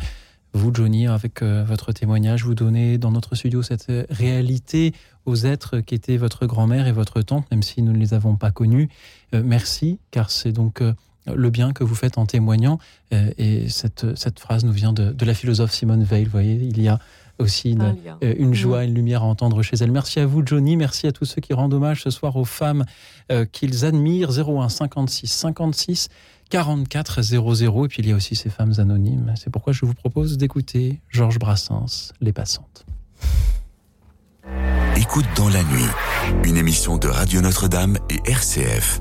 vous, Johnny, avec votre témoignage, vous donnez dans notre studio cette réalité aux êtres qui étaient votre grand-mère et votre tante, même si nous ne les avons pas connus. merci, car c'est donc le bien que vous faites en témoignant. et cette, cette phrase nous vient de, de la philosophe Simone Veil. Vous voyez, il y a aussi une, euh, une, joie, mm. une lumière à entendre chez elle. Merci à vous, Johnny. Merci à tous ceux qui rendent hommage ce soir aux femmes euh, qu'ils admirent. 01 56 56 44 00. Et puis il y a aussi ces femmes anonymes. C'est pourquoi je vous propose d'écouter Georges Brassens, Les Passantes. Écoute dans la nuit, une émission de Radio Notre-Dame et RCF.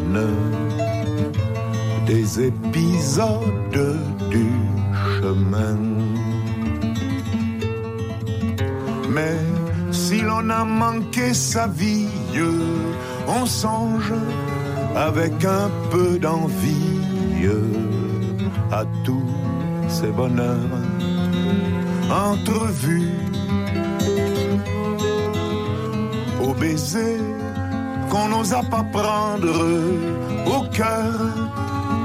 des épisodes du mais si l'on a manqué sa vie, on songe avec un peu d'envie à tous ces bonheurs entrevus, au baiser qu'on n'osa pas prendre, au cœur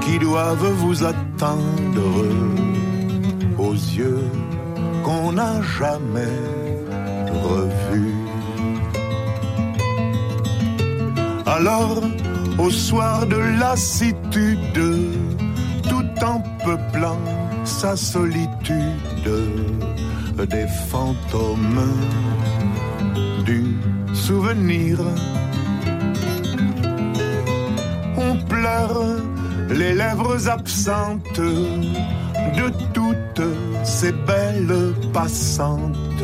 qui doivent vous attendre aux yeux qu'on n'a jamais revus. Alors, au soir de lassitude, tout en peuplant sa solitude, des fantômes du souvenir. Les lèvres absentes de toutes ces belles passantes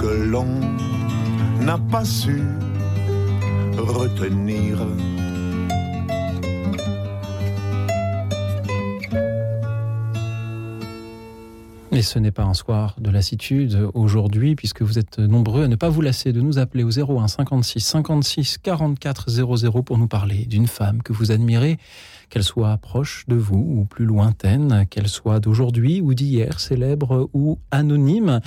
que l'on n'a pas su retenir. Ce n'est pas un soir de lassitude aujourd'hui, puisque vous êtes nombreux à ne pas vous lasser de nous appeler au 01 56 56 44 00 pour nous parler d'une femme que vous admirez, qu'elle soit proche de vous ou plus lointaine, qu'elle soit d'aujourd'hui ou d'hier, célèbre ou anonyme,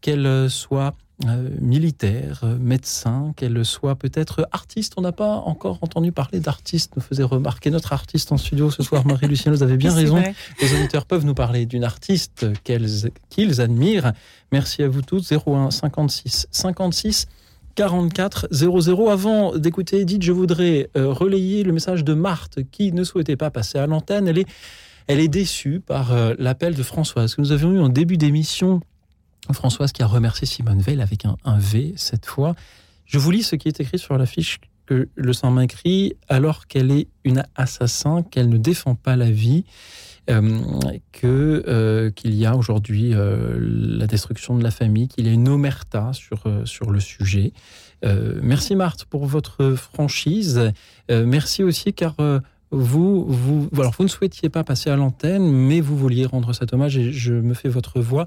qu'elle soit euh, militaire, euh, médecin, qu'elle soit peut-être artiste. On n'a pas encore entendu parler d'artiste, nous faisait remarquer notre artiste en studio ce soir, Marie-Lucienne, vous avez bien raison. Les auditeurs peuvent nous parler d'une artiste qu'ils admirent. Merci à vous toutes. 01 56 56 44 00. Avant d'écouter Edith, je voudrais euh, relayer le message de Marthe qui ne souhaitait pas passer à l'antenne. Elle est, elle est déçue par l'appel de Françoise que nous avions eu en début d'émission Françoise qui a remercié Simone Veil avec un, V cette fois. Je vous lis ce qui est écrit sur l'affiche que le sang écrit alors qu'elle est une assassin, qu'elle ne défend pas la vie, euh, que euh, qu'il y a aujourd'hui euh, la destruction de la famille, qu'il y a une omerta sur sur le sujet. merci Marthe pour votre franchise. merci aussi car vous, vous, alors vous ne souhaitiez pas passer à l'antenne, mais vous vouliez rendre cet hommage et je me fais votre voix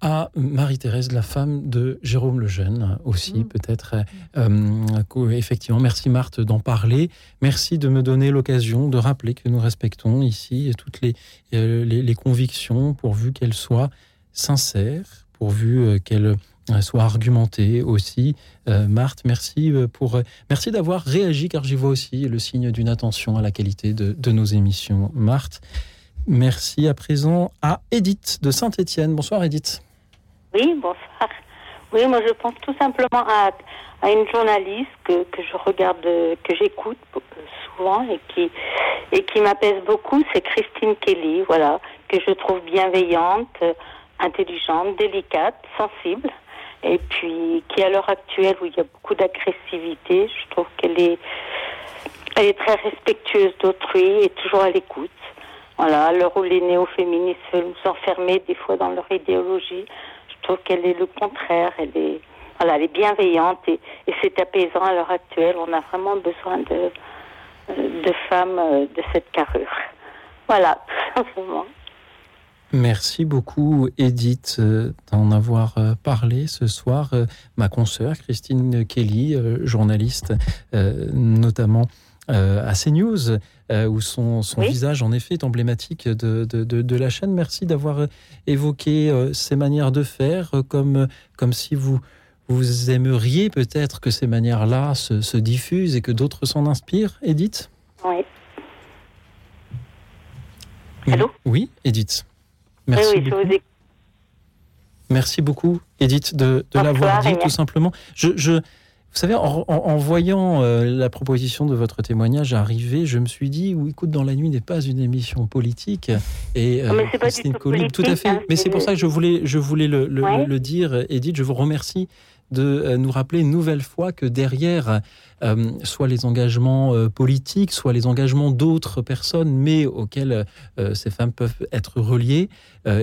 à Marie-Thérèse, la femme de Jérôme Lejeune, aussi mmh. peut-être. Euh, effectivement, merci Marthe d'en parler. Merci de me donner l'occasion de rappeler que nous respectons ici toutes les, euh, les, convictions, pourvu qu'elles soient sincères, pourvu euh, qu'elles soient argumentées aussi. Marthe, merci pour merci d'avoir réagi, car j'y vois aussi le signe d'une attention à la qualité de, de nos émissions. Marthe, merci à présent à Edith de Saint-Étienne. Bonsoir Edith. Oui, bonsoir. Oui, moi je pense tout simplement à, à une journaliste que, que je regarde, que j'écoute souvent et qui, et qui m'apaise beaucoup, c'est Christine Kelly, voilà, que je trouve bienveillante, intelligente, délicate, sensible, et puis qui à l'heure actuelle où il y a beaucoup d'agressivité, je trouve qu'elle est, elle est très respectueuse d'autrui et toujours à l'écoute. Voilà, à l'heure où les néo-féministes veulent nous enfermer des fois dans leur idéologie, trouve qu'elle est le contraire. Elle est, voilà, elle est bienveillante et, c'est apaisant à l'heure actuelle. On a vraiment besoin de, de femmes euh, de cette carrure. Voilà, tout simplement. Merci beaucoup, Edith, euh, d'en avoir euh, parlé ce soir. Ma consoeur, Christine Kelly, journaliste, notamment à CNews, où son, son visage, en effet, est emblématique de, de, de, la chaîne. Merci d'avoir évoqué ces manières de faire, comme, comme si vous, vous aimeriez peut-être que ces manières-là se, se, diffusent et que d'autres s'en inspirent, Edith? Oui. Allô? Oui, Edith. Merci oui, beaucoup. Merci beaucoup, Edith, de, de l'avoir dit, tout simplement. Je, je, vous savez, en, voyant euh, la proposition de votre témoignage arriver, je me suis dit, ou écoute, dans la nuit n'est pas une émission politique. Et euh, Colline, tout à fait. Hein, mais c'est pour ça que je voulais, je voulais le, le, le, dire, Edith. Je vous remercie de euh, nous rappeler une nouvelle fois que derrière euh, soit les engagements euh, politiques, soit les engagements d'autres personnes, mais auxquels euh, ces femmes peuvent être reliées,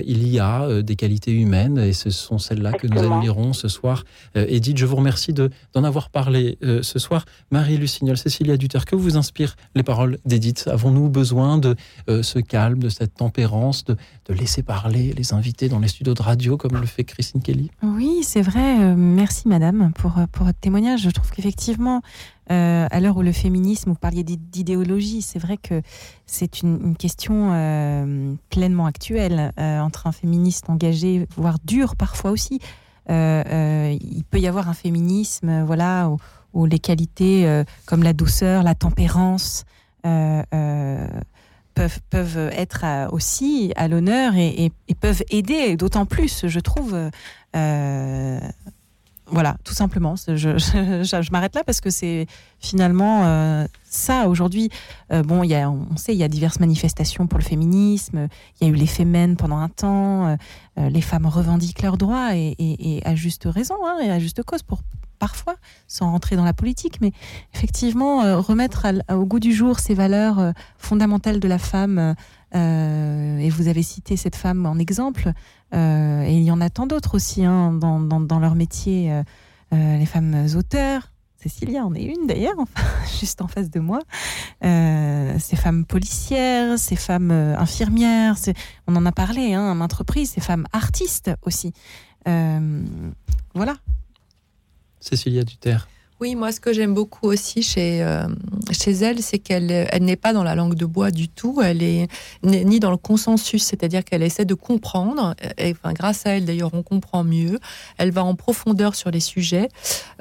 il y a des qualités humaines et ce sont celles-là que nous admirons ce soir. Edith, je vous remercie d'en avoir parlé ce soir. Marie Lucignol, Cécilia Duter, que vous inspirent les paroles d'Edith? Avons-nous besoin de ce calme, de cette tempérance, de, de laisser parler les invités dans les studios de radio comme le fait Christine Kelly? Oui, c'est vrai. merci Madame pour, pour votre témoignage. Je trouve qu'effectivement, euh, à l'heure où le féminisme, vous parliez d'idéologie, c'est vrai que c'est une, question euh, pleinement actuelle euh, entre un féministe engagé, voire dur parfois aussi. il peut y avoir un féminisme, voilà, où, les qualités comme la douceur, la tempérance peuvent, peuvent être aussi à l'honneur et, et, peuvent aider, d'autant plus, je trouve, voilà, tout simplement. Je, m'arrête là parce que c'est finalement euh, ça aujourd'hui. Euh, bon, on sait, il y a diverses manifestations pour le féminisme. Il y a eu les Femmes pendant un temps. Euh, les femmes revendiquent leurs droits et, à juste raison hein, et à juste cause pour parfois, sans rentrer dans la politique, mais effectivement remettre au goût du jour ces valeurs fondamentales de la femme. Et vous avez cité cette femme en exemple. Euh, et il y en a tant d'autres aussi hein, dans, dans, leur métier, euh, euh, les femmes auteurs, Cécilia en est une d'ailleurs, juste en face de moi. ces femmes policières, ces femmes infirmières, on en a parlé hein, à maintes reprises, ces femmes artistes aussi. voilà. Cécilia Duterre. Oui, moi, ce que j'aime beaucoup aussi chez, euh, chez elle, c'est qu'elle elle, n'est pas dans la langue de bois du tout, elle est ni dans le consensus, c'est-à-dire qu'elle essaie de comprendre, et enfin, grâce à elle, d'ailleurs, on comprend mieux. Elle va en profondeur sur les sujets.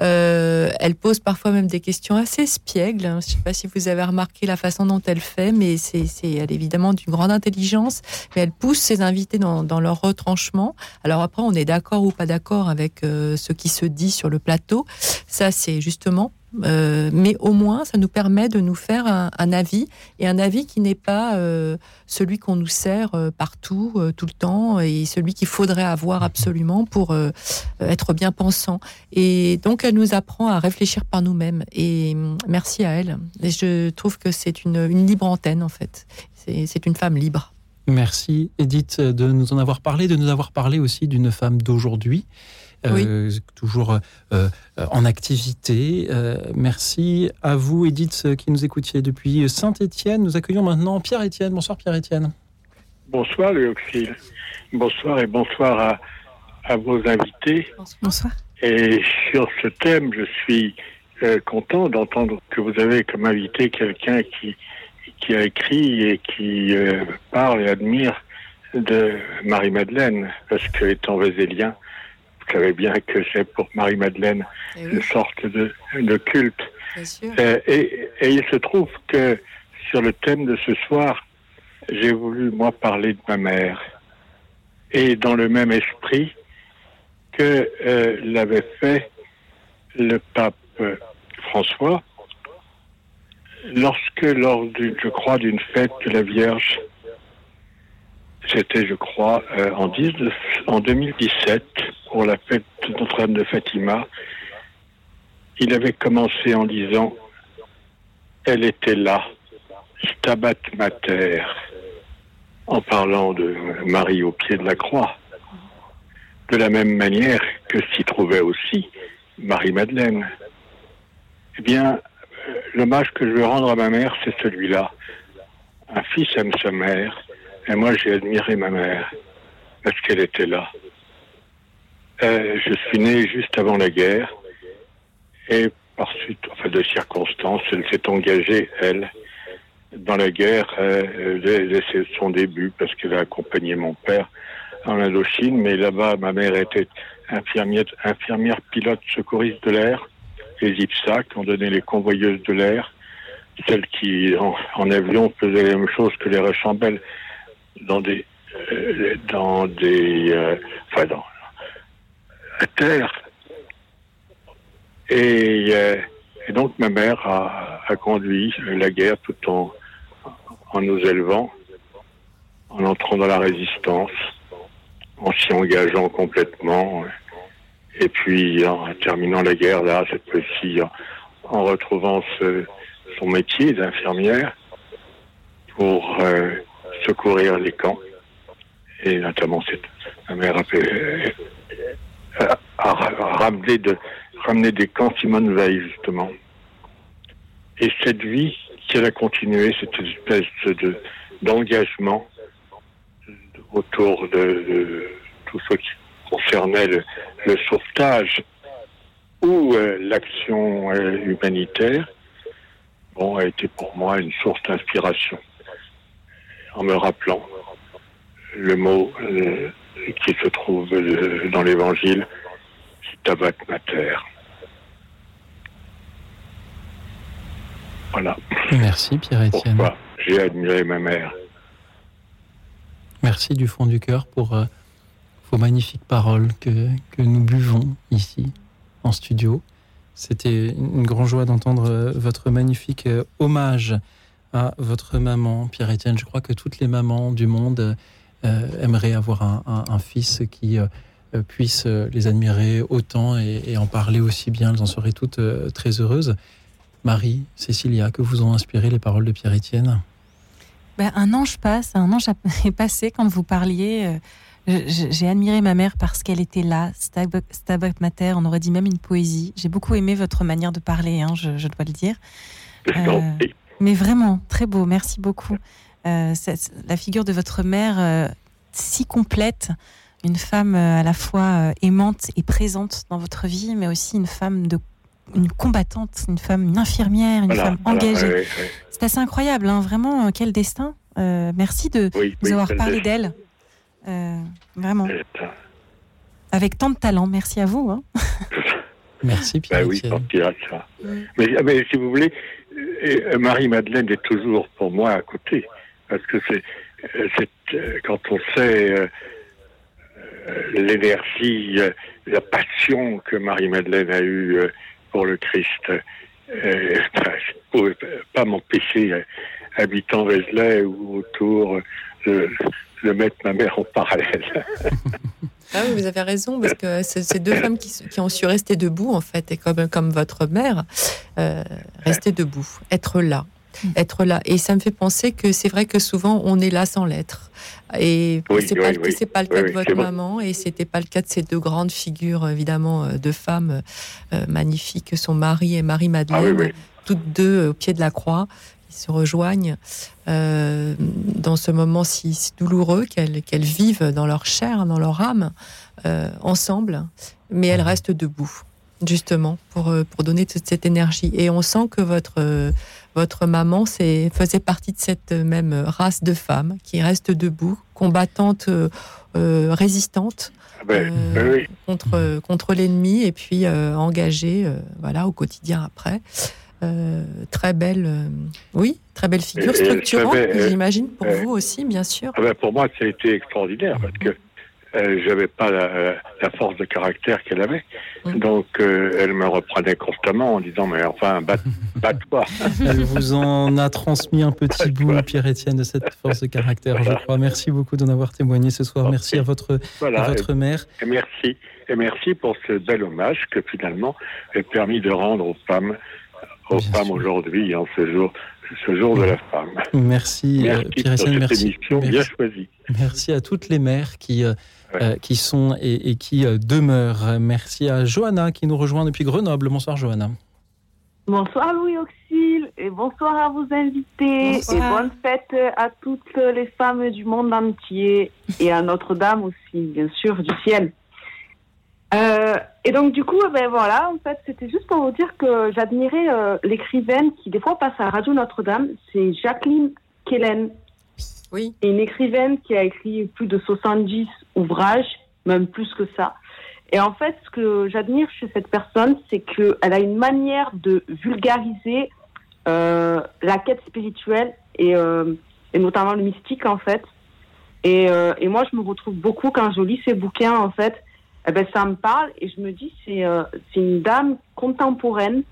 Euh, elle pose parfois même des questions assez espiègles. Je ne sais pas si vous avez remarqué la façon dont elle fait, mais c'est, elle est évidemment d'une grande intelligence, mais elle pousse ses invités dans, dans leur retranchement. Alors après, on est d'accord ou pas d'accord avec euh, ce qui se dit sur le plateau. Ça, c'est justement. Euh, mais au moins, ça nous permet de nous faire un, avis, et un avis qui n'est pas euh, celui qu'on nous sert euh, partout, tout le temps, et celui qu'il faudrait avoir absolument pour être bien pensant. Et donc, elle nous apprend à réfléchir par nous-mêmes. Et mm, merci à elle. Et je trouve que c'est une, une libre antenne, en fait. C'est une femme libre. Merci, Edith, de nous en avoir parlé, de nous avoir parlé aussi d'une femme d'aujourd'hui. Euh, toujours euh, en activité. Euh, merci à vous, Edith, qui nous écoutiez depuis Saint-Étienne. Nous accueillons maintenant Pierre-Étienne. Bonsoir, Pierre-Étienne. Bonsoir, Léoxyle. Bonsoir et bonsoir à, à, vos invités. Bonsoir. Et sur ce thème, je suis content d'entendre que vous avez comme invité quelqu'un qui, qui a écrit et qui parle et admire de Marie-Madeleine, parce que étant vésélien, vous savez bien que c'est pour Marie-Madeleine eh une sorte de, de culte. Euh, et, et, il se trouve que sur le thème de ce soir, j'ai voulu, moi, parler de ma mère. Et dans le même esprit que euh, l'avait fait le pape François, lorsque, lors, du, je crois, d'une fête de la Vierge, c'était, je crois, euh, en, 19, en 2017, pour la fête de Notre-Dame de Fatima. Il avait commencé en disant Elle était là, Stabat Mater, en parlant de Marie au pied de la croix. De la même manière que s'y trouvait aussi Marie-Madeleine. Eh bien, l'hommage que je veux rendre à ma mère, c'est celui-là. Un fils aime sa mère, et moi, j'ai admiré ma mère parce qu'elle était là. Euh, je suis né juste avant la guerre et par suite, enfin de circonstances, elle s'est engagée, elle, dans la guerre euh, dès, son début parce qu'elle a accompagné mon père en Indochine. Mais là-bas, ma mère était infirmière, infirmière pilote secouriste de l'air, les IPSA qui ont donné les convoyeuses de l'air, celles qui en, avion faisaient la même chose que les Rechambelles dans des, euh, dans des, euh, enfin dans à terre. Et, euh, et, donc ma mère a, a, conduit la guerre tout en, en nous élevant, en entrant dans la résistance, en s'y engageant complètement, et puis en terminant la guerre là, cette fois-ci, en, retrouvant ce, son métier d'infirmière pour euh, secourir les camps. Et notamment, cette, mère a, ramené, de, des camps Simone Veil, justement. Et cette vie, si elle a continué, cette espèce de, d'engagement autour de, tout ce qui concernait le, sauvetage ou euh, l'action euh, humanitaire, bon, a été pour moi une source d'inspiration en me rappelant le mot euh, qui se trouve euh, dans l'évangile, Stabat Mater. Voilà. Merci Pierre-Étienne. J'ai admiré ma mère. Merci du fond du cœur pour euh, vos magnifiques paroles que, que nous buvons ici en studio. C'était une grande joie d'entendre votre magnifique hommage à votre maman, Pierre-Étienne. Je crois que toutes les mamans du monde euh, aimeraient avoir un, fils qui euh, puisse les admirer autant et, en parler aussi bien. Elles en seraient toutes euh, très heureuses. Marie, Cécilia, que vous ont inspiré les paroles de Pierre-Étienne? Ben, Un ange passe, un ange est passé quand vous parliez J'ai admiré ma mère parce qu'elle était là, Stabat Mater, on aurait dit même une poésie. J'ai beaucoup aimé votre manière de parler, hein, je, dois le dire. Euh, mais vraiment, très beau, merci beaucoup. Euh, la figure de votre mère, euh, si complète, une femme à la fois aimante et présente dans votre vie, mais aussi une femme de une combattante, une femme, une infirmière, une femme engagée. C'est assez incroyable, hein, vraiment, quel destin. merci de nous avoir parlé d'elle. Euh, vraiment. Avec tant de talent, merci à vous. Hein. merci Pierre. Ben oui, ça. Mais, mais, si vous voulez, euh, Marie-Madeleine est toujours pour moi à côté. Parce que c'est, euh, quand on sait l'énergie, la passion que Marie-Madeleine a eue pour le Christ, je ne pouvais pas m'empêcher, habitant Vézelay ou autour, de mettre ma mère en parallèle. Ah oui, vous avez raison, parce que c'est deux femmes qui, qui, ont su rester debout, en fait, et comme, comme votre mère, euh, rester debout, être là. Être là. Et ça me fait penser que c'est vrai que souvent on est là sans l'être. Et c'est pas, pas, le cas de votre maman, et c'était pas le cas de ces deux grandes figures, évidemment, euh, de femmes euh, magnifiques, son mari et Marie-Madeleine, ah toutes deux au pied de la croix se rejoignent euh, dans ce moment si, douloureux qu'elles vivent dans leur chair, dans leur âme, euh, ensemble, mais elles restent debout, justement, pour, euh, pour donner toute cette énergie. Et on sent que votre, votre maman faisait partie de cette même race de femmes qui restent debout, combattantes, résistantes. Ah ben, contre, contre l'ennemi et puis engagées voilà, au quotidien après. Euh, très belle, euh, oui, très belle figure structurante, j'imagine, pour vous aussi, bien sûr. Ah ben, pour moi, ça a été extraordinaire parce que euh, j'avais pas la, force de caractère qu'elle avait. Mm. Donc, elle me reprenait constamment en disant Mais enfin, bat-toi. elle vous en a transmis un petit bout, Pierre-Étienne, de cette force de caractère, je crois. Merci beaucoup d'en avoir témoigné ce soir. Merci à votre, à votre mère. Et merci. Et merci pour ce bel hommage que finalement a permis de rendre aux femmes aux femmes aujourd'hui, en ce jour, ce jour de la femme. Merci, euh, merci Pierre merci. bien choisie. Merci à toutes les mères qui, euh, euh, qui sont et, qui demeurent. Merci à Johanna qui nous rejoint depuis Grenoble. Bonsoir Johanna. Bonsoir Louis Auxil et bonsoir à vos invités et bonne fête à toutes les femmes du monde entier et à Notre-Dame aussi, bien sûr, du ciel. Euh, et donc du coup, ben voilà, en fait, c'était juste pour vous dire que j'admirais euh, l'écrivaine qui des fois passe à Radio Notre-Dame, c'est Jacqueline Kellen. Oui. Une écrivaine qui a écrit plus de 70 ouvrages, même plus que ça. Et en fait, ce que j'admire chez cette personne, c'est qu'elle a une manière de vulgariser euh, la quête spirituelle et, et, notamment le mystique en fait. Et, et moi, je me retrouve beaucoup quand je lis ses bouquins en fait eh ben, ça me parle et je me dis c'est euh, une dame contemporaine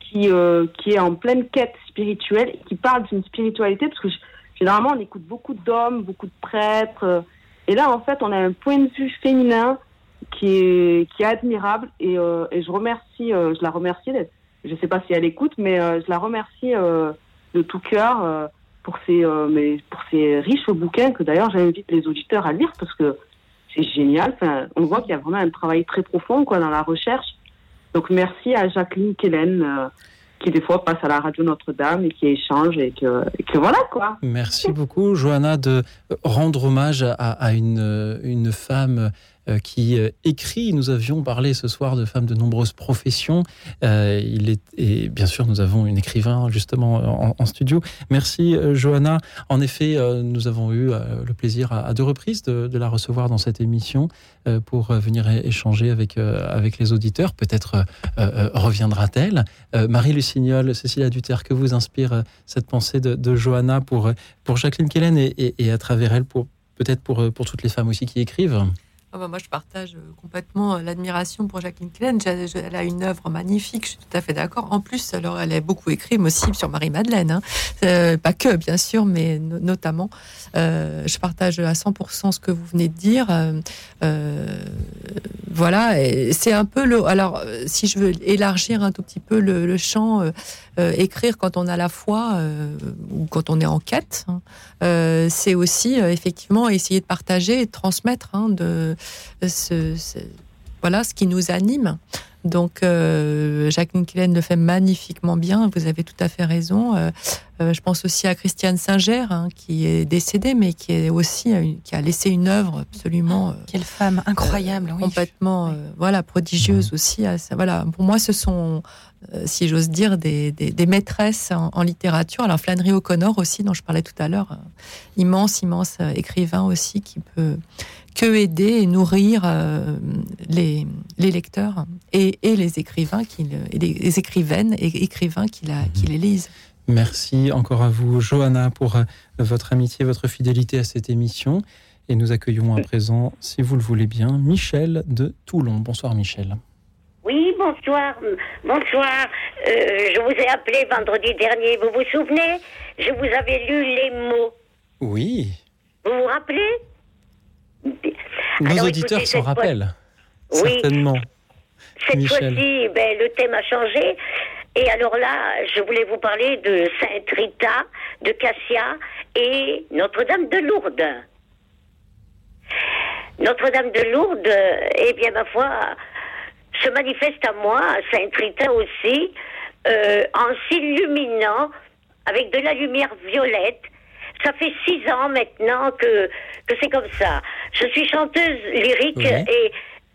qui euh, qui est en pleine quête spirituelle et qui parle d'une spiritualité parce que généralement on écoute beaucoup d'hommes, beaucoup de prêtres euh, et là en fait on a un point de vue féminin qui est qui est admirable et, et je remercie je la remercie je sais pas si elle écoute mais je la remercie de tout cœur pour ces mais pour ces riches bouquins que d'ailleurs j'invite les auditeurs à lire parce que c'est génial. Enfin, on voit qu'il y a vraiment un travail très profond quoi, dans la recherche. Donc merci à Jacqueline Kellen euh, qui des fois passe à la radio Notre-Dame et qui échange et que, voilà quoi. Merci beaucoup Johanna de rendre hommage à, à une, une femme qui euh, écrit. Nous avions parlé ce soir de femmes de nombreuses professions. Euh, il est, et bien sûr, nous avons une écrivain justement en, studio. Merci Johanna. En effet, nous avons eu le plaisir à, deux reprises de, la recevoir dans cette émission pour venir échanger avec, avec les auditeurs. Peut-être reviendra-t-elle. Marie Lucignol, Cécilia Duterre, que vous inspire cette pensée de, Johanna pour, pour Jacqueline Kellen et, et, à travers elle pour peut-être pour, pour toutes les femmes aussi qui écrivent Ah bah, moi, je partage euh, complètement euh, l'admiration pour Jacqueline Klein. Elle a une œuvre magnifique, je suis tout à fait d'accord. En plus, alors, elle a beaucoup écrit aussi sur Marie-Madeleine. Hein. Euh, pas que, bien sûr, mais notamment. je partage à 100% ce que vous venez de dire. voilà, c'est un peu le. Alors, si je veux élargir un tout petit peu le, champ, écrire quand on a la foi ou quand on est en quête, hein, c'est aussi effectivement essayer de partager et de transmettre hein, voilà ce qui nous anime. Donc, euh, Jacqueline Killen le fait magnifiquement bien. Vous avez tout à fait raison. Euh, euh, je pense aussi à Christiane Singer, hein, qui est décédée, mais qui est aussi qui a laissé une œuvre absolument. Quelle femme incroyable, complètement, voilà, prodigieuse aussi. voilà, pour moi, ce sont, si j'ose dire, des, des, maîtresses en, littérature. Alors Flannery O'Connor aussi, dont je parlais tout à l'heure, immense, immense écrivain aussi, qui peut que aider et nourrir euh, les, les, lecteurs et, et, les écrivains, qui, et les écrivaines et écrivains qui, la, qui les lisent. Merci encore à vous, Johanna, pour euh, votre amitié, votre fidélité à cette émission. Et nous accueillons à présent, si vous le voulez bien, Michel de Toulon. Bonsoir, Michel. Oui, bonsoir. Bonsoir. Euh, je vous ai appelé vendredi dernier. Vous vous souvenez? Je vous avais lu les mots. Oui. Vous vous rappelez? Nos auditeurs s'en rappellent. Oui. Certainement. Cette fois-ci, ben, le thème a changé. Et alors là, je voulais vous parler de Sainte Rita, de Cassia et Notre-Dame de Lourdes. Notre-Dame de Lourdes, eh bien, ma foi, se manifeste à moi, Sainte Rita aussi, euh, en s'illuminant avec de la lumière violette ça fait six ans maintenant que, que c'est comme ça. Je suis chanteuse lyrique et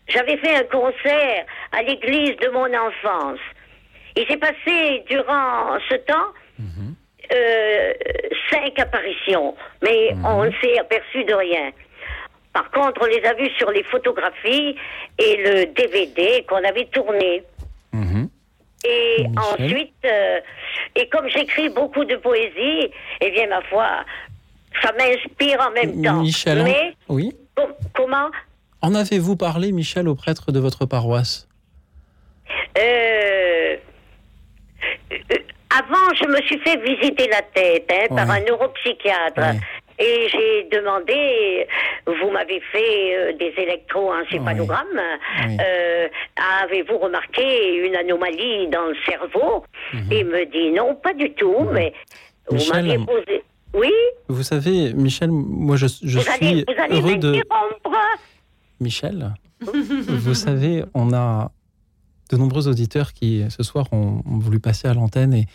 j'avais fait un concert à l'église de mon enfance. Il s'est passé durant ce temps mhm. euh, cinq apparitions, mais mhm. on ne s'est aperçu de rien. Par contre, on les a vus sur les photographies et le DVD qu'on avait tourné. Mhm. Et ensuite, euh, et comme j'écris beaucoup de poésie, eh bien, ma foi, ça m'inspire en même temps. Michel, Mais, oui. comment? En avez-vous parlé, Michel, au prêtre de votre paroisse? Euh, euh, Avant, je me suis fait visiter la tête hein, par un neuropsychiatre. Et j'ai demandé, vous m'avez fait euh, des électroencéphalogrammes, euh, avez-vous remarqué une anomalie dans le cerveau? Mhm. Il me dit non, pas du tout, mais vous m'avez posé... Oui? Vous savez, Michel, moi je, je suis heureux de... Michel, vous savez, on a de nombreux auditeurs qui, ce soir, ont, voulu passer à l'antenne et,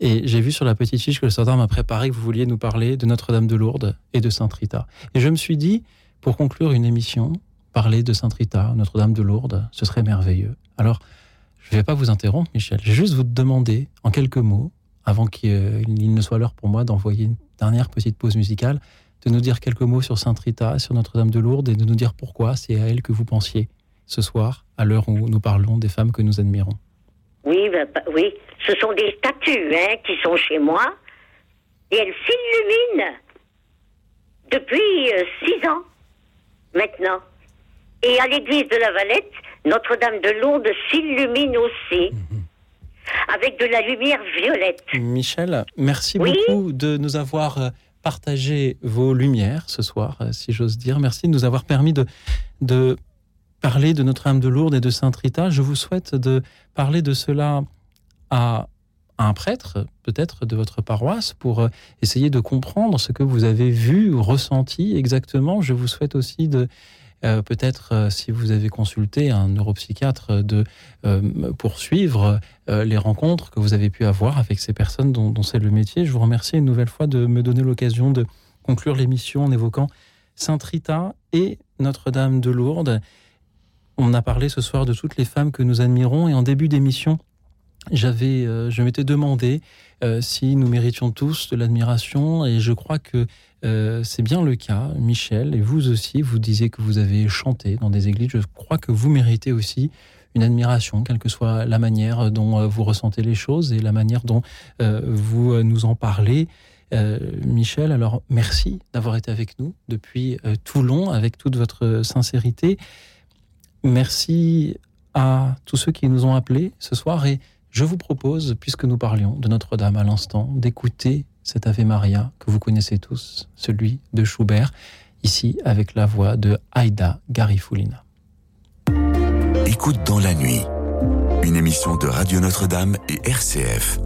et j'ai vu sur la petite fiche que le standard m'a préparé que vous vouliez nous parler de Notre-Dame de Lourdes et de Sainte-Rita. Et je me suis dit, pour conclure une émission, parler de Sainte-Rita, Notre-Dame de Lourdes, ce serait merveilleux. Alors, je ne vais pas vous interrompre, Michel. Je vais juste vous demander, en quelques mots, avant qu'il ne soit l'heure pour moi d'envoyer une dernière petite pause musicale, de nous dire quelques mots sur Sainte Rita, sur Notre-Dame de Lourdes et de nous dire pourquoi c'est à elle que vous pensiez ce soir, à l'heure où nous parlons des femmes que nous admirons. Oui, ben, ben, oui, ce sont des statues hein, qui sont chez moi et elles s'illuminent depuis euh, six ans maintenant. Et à l'église de la Valette, Notre-Dame de Lourdes s'illumine aussi. Avec de la lumière violette. Michel, merci beaucoup de nous avoir euh, partagé vos lumières ce soir, euh, si j'ose dire. Merci de nous avoir permis de, de parler de Notre-Dame de Lourdes et de Sainte Rita. Je vous souhaite de parler de cela à un prêtre, peut-être de votre paroisse, pour euh, essayer de comprendre ce que vous avez vu ou ressenti exactement. Je vous souhaite aussi de euh, peut-être euh, si vous avez consulté un neuropsychiatre de poursuivre les rencontres que vous avez pu avoir avec ces personnes dont, dont c'est le métier. Je vous remercie une nouvelle fois de me donner l'occasion de conclure l'émission en évoquant Sainte Rita et Notre-Dame de Lourdes. On a parlé ce soir de toutes les femmes que nous admirons et en début d'émission, j'avais, je m'étais demandé si nous méritions tous de l'admiration et je crois que euh, c'est bien le cas, Michel, et vous aussi, vous disiez que vous avez chanté dans des églises. Je crois que vous méritez aussi une admiration, quelle que soit la manière dont euh, vous ressentez les choses et la manière dont euh, vous nous en parlez. Michel, alors merci d'avoir été avec nous depuis Toulon avec toute votre sincérité. Merci à tous ceux qui nous ont appelés ce soir et je vous propose, puisque nous parlions de Notre-Dame à l'instant, d'écouter cet Ave Maria que vous connaissez tous, celui de Schubert, ici avec la voix de Aïda Garifulina. Écoute dans la nuit, une émission de Radio Notre-Dame et RCF.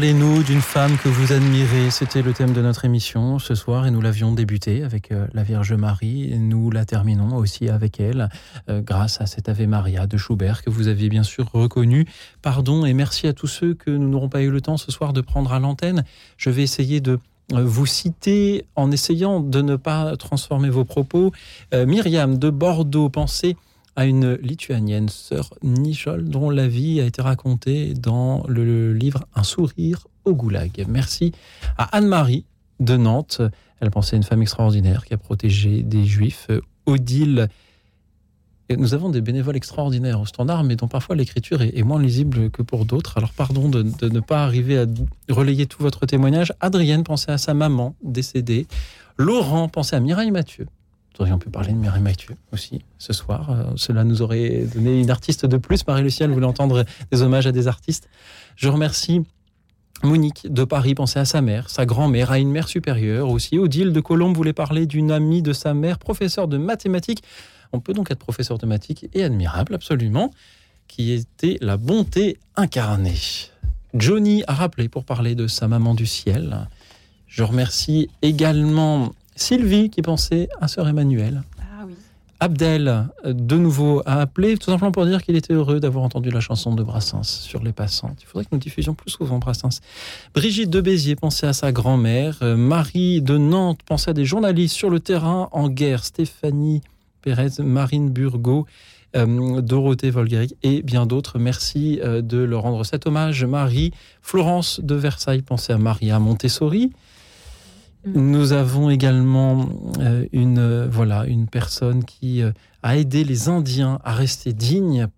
Parlez-nous d'une femme que vous admirez. C'était le thème de notre émission ce soir et nous l'avions débuté avec euh, la Vierge Marie. Nous la terminons aussi avec elle euh, grâce à cet Ave Maria de Schubert que vous aviez bien sûr reconnu. Pardon et merci à tous ceux que nous n'aurons pas eu le temps ce soir de prendre à l'antenne. Je vais essayer de euh, vous citer en essayant de ne pas transformer vos propos. Myriam de Bordeaux, pensez à une lituanienne, sœur Nichol, dont la vie a été racontée dans le livre Un sourire au goulag. Merci à Anne-Marie de Nantes. Elle pensait à une femme extraordinaire qui a protégé des juifs. Odile. nous avons des bénévoles extraordinaires au standard, mais dont parfois l'écriture est, moins lisible que pour d'autres. Alors pardon de, de, ne pas arriver à relayer tout votre témoignage. Adrienne pensait à sa maman décédée. Laurent pensait à Mireille Mathieu, aurions pu parler de Mireille Mathieu aussi ce soir. Euh, cela nous aurait donné une artiste de plus. Marie-Lucienne voulait entendre des hommages à des artistes. Je remercie Monique de Paris pensait à sa mère, sa grand-mère, à une mère supérieure aussi. Odile de Colombe voulait parler d'une amie de sa mère, professeur de mathématiques. On peut donc être professeur de mathématiques et admirable, absolument, qui était la bonté incarnée. Johnny a rappelé pour parler de sa maman du ciel. Je remercie également Sylvie qui pensait à Sœur Emmanuel. Ah Abdel, de nouveau, a appelé tout simplement pour dire qu'il était heureux d'avoir entendu la chanson de Brassens sur les passantes. Il faudrait que nous diffusions plus souvent Brassens. Brigitte de Béziers pensait à sa grand-mère. Euh, Marie de Nantes pensait à des journalistes sur le terrain en guerre. Stéphanie Pérez, Marine Burgot. Euh, Dorothée Volgaric et bien d'autres. Merci euh, de leur rendre cet hommage. Marie, Florence de Versailles pensait à Maria Montessori. Nous avons également euh, une, euh, voilà, une personne qui euh, a aidé les Indiens à rester dignes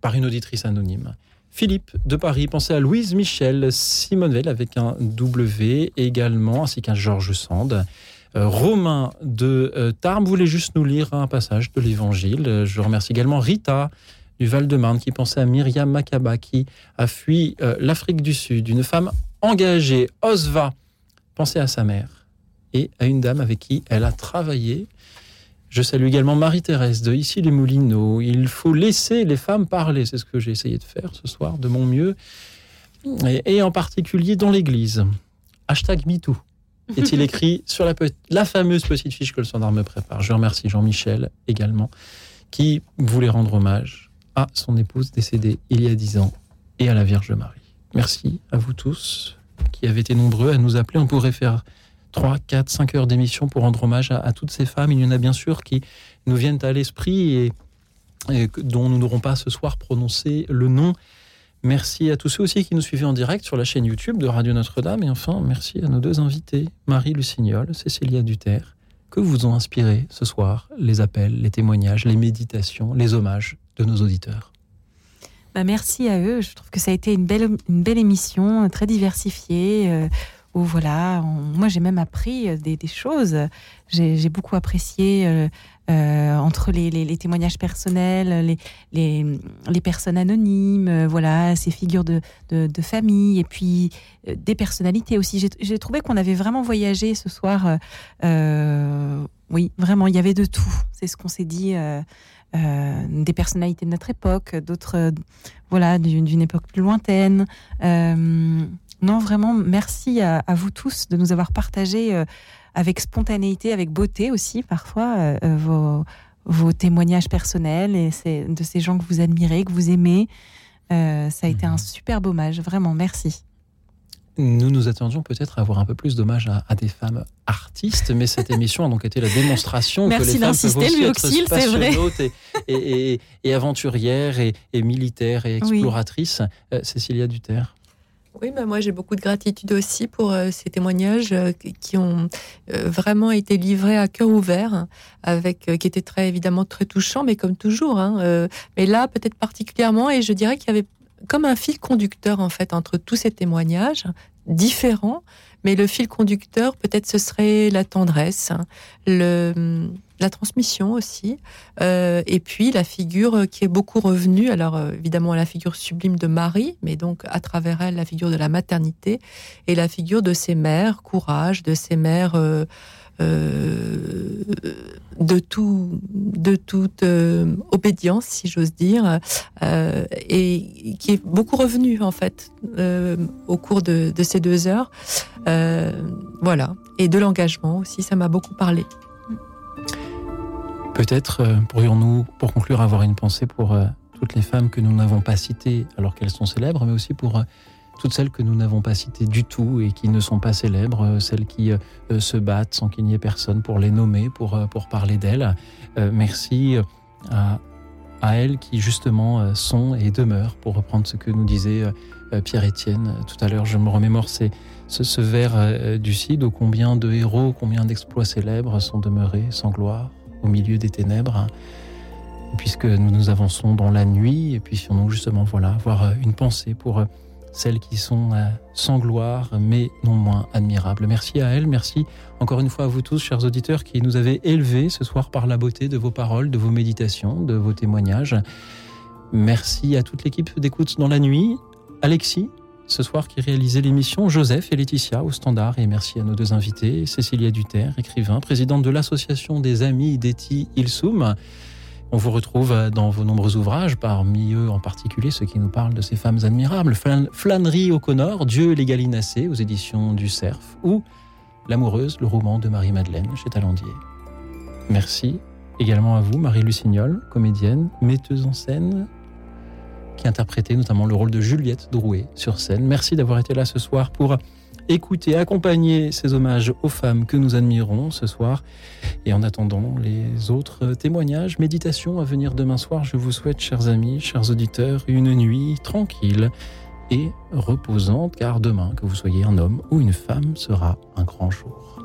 par une auditrice anonyme. Philippe de Paris pensez à Louise Michel, Simone Veil avec un W également, ainsi qu'un Georges Sand. Romain de Tarbes voulait juste nous lire un passage de l'Évangile. Je remercie également Rita du Val-de-Marne qui pensait à Myriam Makaba qui a fui l'Afrique du Sud. Une femme engagée, Osva, Pensez à sa mère et à une dame avec qui elle a travaillé. Je salue également Marie-Thérèse de Ici les Moulineaux. Il faut laisser les femmes parler, c'est ce que j'ai essayé de faire ce soir de mon mieux, et, en particulier dans l'Église. Hashtag MeToo est-il écrit sur la, la fameuse petite fiche que le standard me prépare. Je remercie Jean-Michel également, qui voulait rendre hommage à son épouse décédée il y a dix ans et à la Vierge Marie. Merci à vous tous qui avaient été nombreux à nous appeler. On pourrait faire 3, 4, 5 heures d'émission pour rendre hommage à, toutes ces femmes. Il y en a bien sûr qui nous viennent à l'esprit et, dont nous n'aurons pas ce soir prononcé le nom. Merci à tous ceux aussi qui nous suivaient en direct sur la chaîne YouTube de Radio Notre-Dame. Et enfin, merci à nos deux invités, Marie Lucignol, Cécilia Duterre. Que vous ont inspiré ce soir les appels, les témoignages, les méditations, les hommages de nos auditeurs bah, merci à eux. Je trouve que ça a été une belle, une belle émission, euh, très diversifiée. Euh, voilà, moi j'ai même appris euh, des, choses. J'ai beaucoup apprécié entre les, témoignages personnels, les, les, personnes anonymes, voilà, ces figures de, de, famille et puis des personnalités aussi. J'ai trouvé qu'on avait vraiment voyagé ce soir. oui, vraiment, il y avait de tout. C'est ce qu'on s'est dit. Euh, des personnalités de notre époque, d'autres, euh, voilà, d'une époque plus lointaine. Euh, non, vraiment, merci à, vous tous de nous avoir partagé avec spontanéité, avec beauté aussi parfois vos, vos, témoignages personnels et de ces gens que vous admirez, que vous aimez. ça a été un super hommage, vraiment, merci. Nous nous attendions peut-être à avoir un peu plus d'hommage à, des femmes artistes, mais cette émission a donc été la démonstration que les femmes peuvent aussi être passionnantes et, et, aventurières et, militaires et exploratrices. Euh, Cécilia Duterre. Oui, bah moi j'ai beaucoup de gratitude aussi pour euh, ces témoignages euh, qui ont vraiment été livrés à cœur ouvert, avec qui étaient très évidemment très touchants, mais comme toujours. Hein, mais là peut-être particulièrement, et je dirais qu'il y avait comme un fil conducteur en fait entre tous ces témoignages différents, mais le fil conducteur peut-être ce serait la tendresse, le, la transmission aussi, euh, et puis la figure qui est beaucoup revenue, alors euh, évidemment la figure sublime de Marie, mais donc à travers elle la figure de la maternité et la figure de ses mères, courage, de ses mères. Euh, de tout, de toute obédience, si j'ose dire, et qui est beaucoup revenu en fait au cours de, de, ces deux heures. voilà, et de l'engagement aussi, ça m'a beaucoup parlé. Peut-être pourrions-nous, pour conclure, avoir une pensée pour toutes les femmes que nous n'avons pas citées alors qu'elles sont célèbres, mais aussi pour toutes celles que nous n'avons pas citées du tout et qui ne sont pas célèbres, euh, celles qui euh, euh, se battent sans qu'il n'y ait personne pour les nommer, pour, pour parler d'elles. merci à, elles qui justement sont et demeurent, pour reprendre ce que nous disait Pierre-Étienne tout à l'heure. Je me remémore ce, ce vers du Cid, combien de héros, combien d'exploits célèbres sont demeurés sans gloire au milieu des ténèbres puisque nous nous avançons dans la nuit et puis nous justement voilà avoir une pensée pour celles qui sont euh, sans gloire, mais non moins admirables. Merci à elles, merci encore une fois à vous tous, chers auditeurs, qui nous avez élevés ce soir par la beauté de vos paroles, de vos méditations, de vos témoignages. Merci à toute l'équipe d'écoute dans la nuit, Alexis, ce soir qui réalisait l'émission, Joseph et Laetitia au standard, et merci à nos deux invités, Cécilia Duterre, écrivain, présidente de l'association des amis d'Eti Ilsoum. On vous retrouve dans vos nombreux ouvrages, parmi eux en particulier ceux qui nous parlent de ces femmes admirables. Flânerie au Connor, Dieu et les Gallinacés aux éditions du Cerf, ou L'amoureuse, le roman de Marie-Madeleine chez Talandier. Merci également à vous, Marie Lucignol, comédienne, metteuse en scène, qui interprétait notamment le rôle de Juliette Drouet sur scène. Merci d'avoir été là ce soir pour écouter, accompagner ces hommages aux femmes que nous admirons ce soir. Et en attendant les autres témoignages, méditations à venir demain soir, je vous souhaite, chers amis, chers auditeurs, une nuit tranquille et reposante, car demain, que vous soyez un homme ou une femme, sera un grand jour.